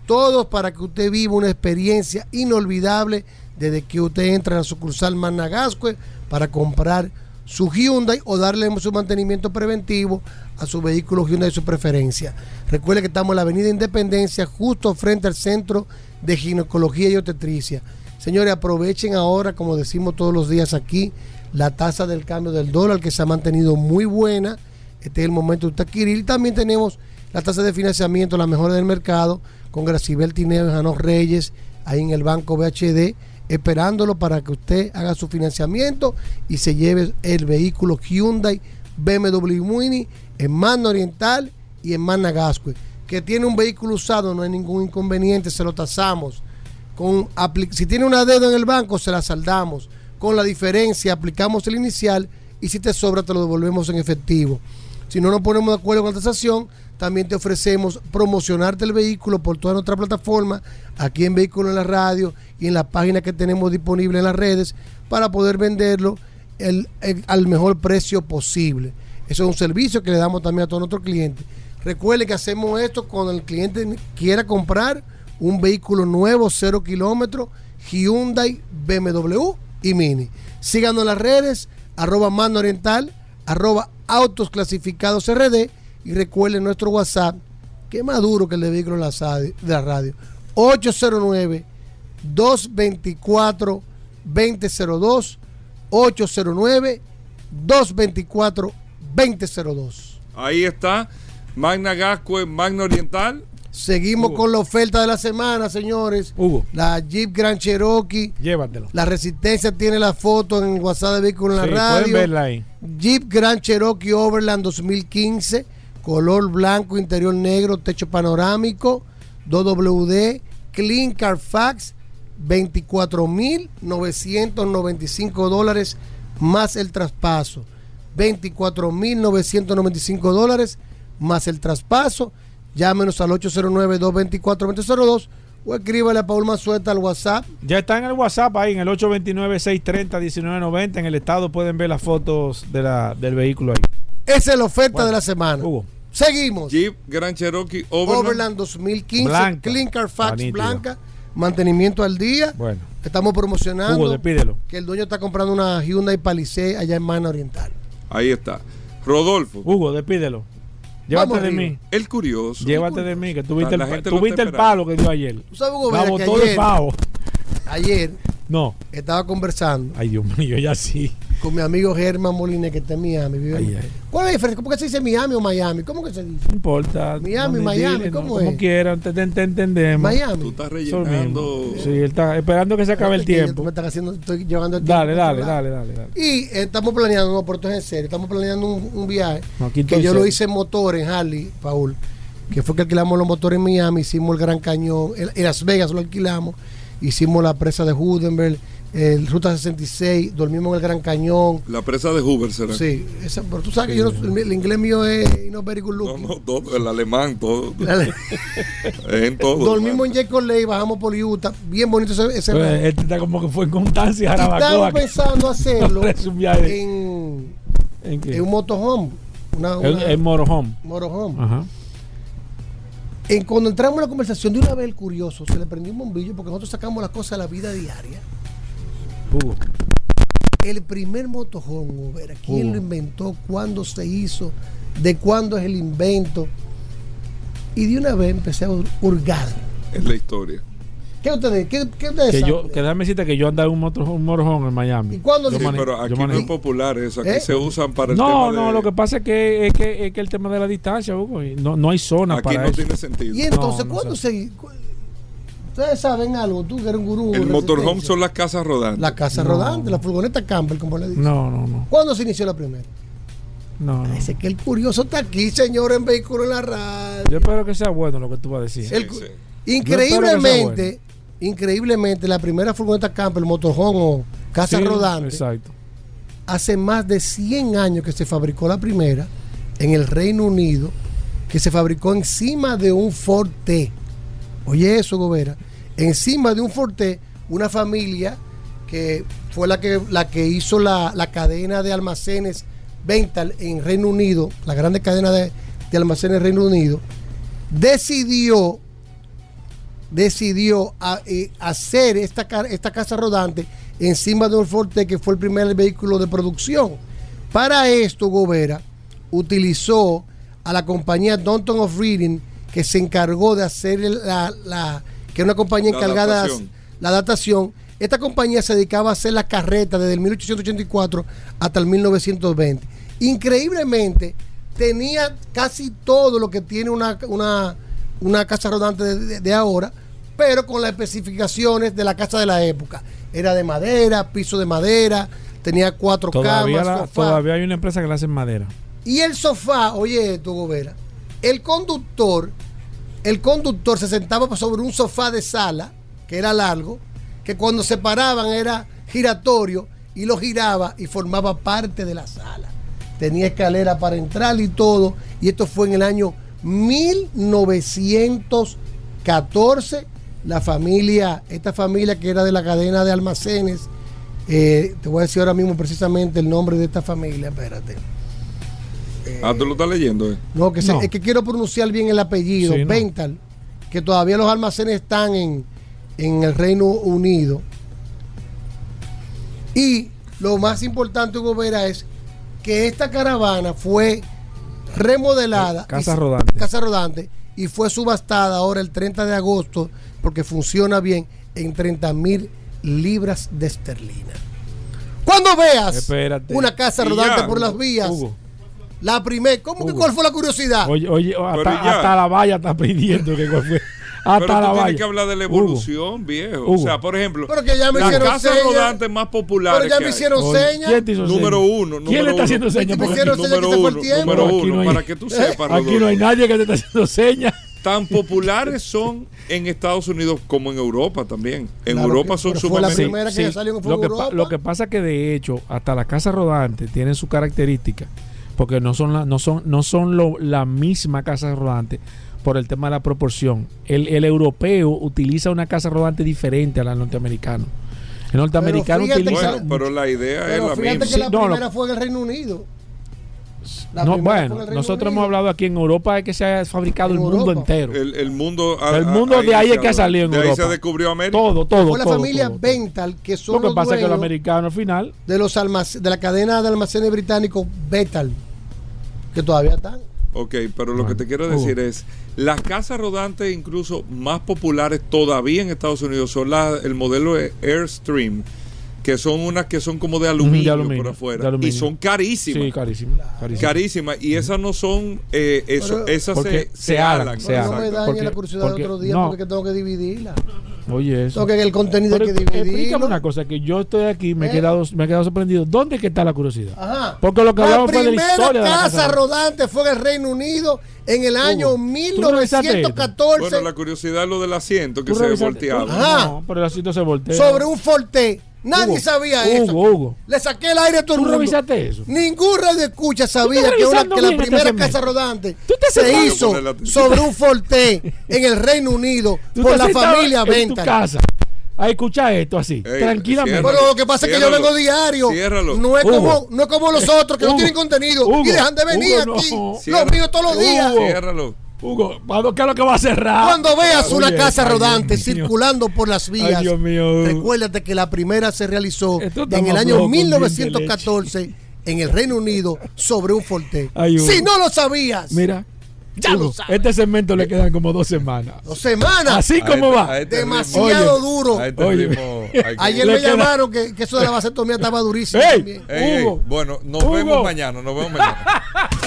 todos para que usted viva una experiencia inolvidable desde que usted entra a la sucursal Managascue para comprar su Hyundai o darle su mantenimiento preventivo a su vehículo Hyundai de su preferencia. Recuerde que estamos en la Avenida Independencia, justo frente al Centro de Ginecología y Obstetricia. Señores, aprovechen ahora, como decimos todos los días aquí, la tasa del cambio del dólar que se ha mantenido muy buena. Este es el momento de usted adquirir. También tenemos la tasa de financiamiento, la mejor del mercado, con Gracibel Tineo y Janos Reyes, ahí en el Banco BHD, esperándolo para que usted haga su financiamiento y se lleve el vehículo Hyundai BMW Mini en Mano Oriental y en Managascue. Que tiene un vehículo usado, no hay ningún inconveniente, se lo tasamos. Con, si tiene una deuda en el banco, se la saldamos con la diferencia aplicamos el inicial y si te sobra te lo devolvemos en efectivo. Si no nos ponemos de acuerdo con la tasación, también te ofrecemos promocionarte el vehículo por toda nuestra plataforma, aquí en Vehículo en la Radio y en la página que tenemos disponible en las redes, para poder venderlo al mejor precio posible. Eso es un servicio que le damos también a todos nuestros clientes. Recuerde que hacemos esto cuando el cliente quiera comprar un vehículo nuevo, cero kilómetros, Hyundai, BMW Mini. Síganos en las redes, arroba mano oriental, arroba autos clasificados RD y recuerden nuestro WhatsApp, que es más duro que el de vehículos de la radio, 809 224 2002 809 224 2002. Ahí está, Magna Gasco Magna Oriental, Seguimos con la oferta de la semana, señores. Hugo. La Jeep Grand Cherokee. Llévatelo. La Resistencia tiene la foto en WhatsApp de Vehículo en la radio. Pueden verla ahí. Jeep Grand Cherokee Overland 2015 color blanco, interior negro, techo panorámico, 2WD, Clean Carfax, 24.995 dólares más el traspaso. 24.995 dólares más el traspaso. Llámenos al 809-224-2002 o escríbale a Paul Mazueta al WhatsApp. Ya está en el WhatsApp ahí, en el 829-630-1990. En el estado pueden ver las fotos de la, del vehículo ahí. Esa es la oferta de la semana. Seguimos. Jeep Grand Cherokee Overland, Overland 2015, blanca. Clean Carfax blanca, mantenimiento al día. Bueno. Estamos promocionando Hugo, despídelo. que el dueño está comprando una Hyundai Palisade allá en Mana Oriental. Ahí está. Rodolfo. Hugo, despídelo. Llévate de mí. El curioso. Llévate de mí, que tuviste, el, tuviste el palo que dio ayer. ¿Tú sabes, Hugo, que ayer, ayer no. estaba conversando. Ay, Dios mío, ya sí con mi amigo Germán Molina, que está en Miami. Vive ¿Cuál es la diferencia? ¿Cómo que se dice Miami o Miami? ¿Cómo que se dice? No importa. Miami, Miami, ¿cómo es? Como quieran, te, entendemos. Miami. Tú estás rellenando. Sí, él está esperando que se acabe el tiempo. Me están haciendo, estoy llevando el tiempo. Dale, dale, dale, dale, Y eh, estamos planeando, no, por esto es en serio, estamos planeando un, viaje que yo lo hice en motor en Harley, Paul, que fue que alquilamos los motores en Miami, hicimos el Gran Cañón, en Las Vegas lo alquilamos, hicimos la presa de Hudenberg el Ruta 66, dormimos en el Gran Cañón. La presa de Hoover será. Sí, esa, pero tú sabes que yo el, inglés mío es no very good looking. No, no, todo, el alemán, todo. [laughs] en todo. Dormimos en Jacob Lake, bajamos por Utah, bien bonito ese, ese pues, Este está como que fue en constancia Estamos pensando [laughs] hacerlo en, ¿En, qué? en un motorhome. Una, una, en, motorhome. Motorhome. Ajá. En, cuando entramos en la conversación de una vez el curioso, se le prendió un bombillo porque nosotros sacamos las cosas de la vida diaria. El primer motorhome, ¿quién lo inventó? ¿Cuándo se hizo? ¿De cuándo es el invento? Y de una vez empecé a hurgar. Es la historia. ¿Qué ustedes, qué, qué ustedes que yo Que déjame decirte que yo andaba en un, motorhome en Miami. ¿Y cuándo sí, pero aquí no es popular eso, aquí ¿Eh? se usan para el no, tema No, no, lo que pasa es que, es que, es que el tema de la distancia, Hugo, no, no hay zona aquí para no tiene sentido. Y entonces, ¿cuándo se Ustedes saben algo, tú que eres un gurú. El motorhome son las casas rodantes. Las casas rodantes, la furgoneta Campbell, como le dicen. No, no, no. ¿Cuándo se inició la primera? No, no. Parece que el curioso está aquí, señor, en vehículo en la radio. Yo espero que sea bueno lo que tú vas a decir. Increíblemente, increíblemente, la primera furgoneta Campbell, motorhome o casa rodante. Exacto. Hace más de 100 años que se fabricó la primera en el Reino Unido, que se fabricó encima de un Ford T. Oye eso, Gobera encima de un Forte una familia que fue la que, la que hizo la, cadena de almacenes Vental en Reino Unido, la grande cadena de, de almacenes Reino Unido, decidió decidió eh, hacer esta, esta casa rodante encima de un Forte que fue el primer vehículo de producción. Para esto, Gobera utilizó a la compañía Downton of Reading que se encargó de hacer la que es una compañía encargada de la datación. Esta compañía se dedicaba a hacer la carreta desde el 1884 hasta el 1920. Increíblemente, tenía casi todo lo que tiene una, una, casa rodante de, ahora, pero con las especificaciones de la casa de la época. Era de madera, piso de madera, tenía cuatro camas. todavía hay una empresa que la hace en madera. Y el sofá, oye esto, Gobera, el conductor el conductor se sentaba sobre un sofá de sala, que era largo, que cuando se paraban era giratorio y lo giraba y formaba parte de la sala. Tenía escalera para entrar y todo. Y esto fue en el año 1914. La familia, esta familia que era de la cadena de almacenes, eh, te voy a decir ahora mismo precisamente el nombre de esta familia, espérate ah, tú lo estás leyendo. Eh? No, que es que quiero pronunciar bien el apellido. Vental, que todavía los almacenes están en, en el Reino Unido. Y lo más importante, Hugo Vera, es que esta caravana fue remodelada. Casa rodante. Casa rodante. Y fue subastada ahora el 30 de agosto porque funciona bien en 30 mil libras de esterlina. Cuando veas una casa rodante por las vías, la primera, ¿cómo que cuál fue la curiosidad? Oye, oye hasta, la valla está pidiendo que cuál fue. Hasta Pero la tú valla. tienes que hablar de la Hugo. evolución, viejo. Hugo. O sea, por ejemplo, Pero que ya me las casas señas. rodantes más populares Pero ya me hicieron señas. ¿Quién te hizo Número señas? uno, ¿Quién número le está uno. haciendo señas? Que Número se uno, tiempo. número No, aquí uno, no hay- para que tú sepas, Aquí no hay nadie que te está haciendo señas. Tan populares son en Estados Unidos como en Europa también. En Claro Europa que- son la sumamente... primera que salió en lo, que Europa. lo que pasa es que de hecho hasta las casas rodantes tienen su característica porque no son la, no son no son lo- la misma casa rodante por el tema de la proporción el, el europeo utiliza una casa rodante diferente a la norteamericana el norteamericano que- utiliza Bueno, pero la idea es Pero la fíjate misma. que Sí, la no, lo- primera fue en el Reino Unido. La no, bueno nosotros Unido. hemos hablado aquí en Europa es que se ha fabricado En el mundo Europa. entero El, el mundo... El mundo de ahí es que ha salido en de ahí Europa. se descubrió América. todo todo Fue la todo, familia todo. Bental, que son lo que los pasa es que los americanos al final de, los almac- de la cadena de almacenes británicos Betal, que todavía están. Ok, pero lo que te quiero decir es, las casas rodantes incluso más populares todavía en Estados Unidos son el modelo de Airstream, que son unas que son como de aluminio, de aluminio, por afuera. de aluminio. Y son carísimas. sí carísimo. Carísimas. Y esas no son, eh, eso, Pero- esas Porque se, se alan, alan. se Pero no alan. me dañe Porque- la curiosidad porque- del otro día no. porque tengo que dividirla. oye eso Tengo que el contenido Pero hay que explícame dividirlo. una cosa, que yo estoy aquí, me he ¿Eh? quedado, me he quedado sorprendido. ¿Dónde es que está la curiosidad? Ajá. Porque lo que la hablamos fue de la primera historia de la casa casa rodante fue en el Reino Unido en el año ¿tú revisaste esto? 1914 Bueno, la curiosidad es lo del asiento que ¿Tú se volteaba. Ajá. No, pero el asiento se voltea. sobre un Forte. Nadie Hugo, sabía Hugo, eso. Hugo. Le saqué el aire a todo el ¿Tú mundo. revisaste eso? Ningún radio escucha sabía que, una- que la este primera casa rodante se hizo sobre un Forte [laughs] en el Reino Unido por la familia Bental. casa a escuchar esto así, Ey, tranquilamente. Pero lo que pasa es que yo vengo diario. Ciérralo. No es, Hugo. como, no es como los otros que no tienen contenido Hugo. y dejan de venir Hugo, aquí. no. Los míos todos los días. Ciérralo. Hugo, ¿cuándo- ¿qué es lo que va a cerrar? Cuando veas una Oye, casa rodante circulando por las vías, Ay, Dios mío. recuérdate que la primera se realizó en el año flojo que un diente de 1914 en el Reino Unido sobre un Forte. Si no lo sabías, Mira, Ya lo sabes. este segmento le quedan como dos semanas. dos semanas. Así A como este- va. este Demasiado ritmo- duro. este Oye. ritmo [laughs] Ayer Le me queda- llamaron que, que eso de la vasectomía estaba durísimo ¡Ey! también. Ey, ey, Hugo. Bueno, nos Hugo. vemos mañana, nos vemos mañana. [laughs]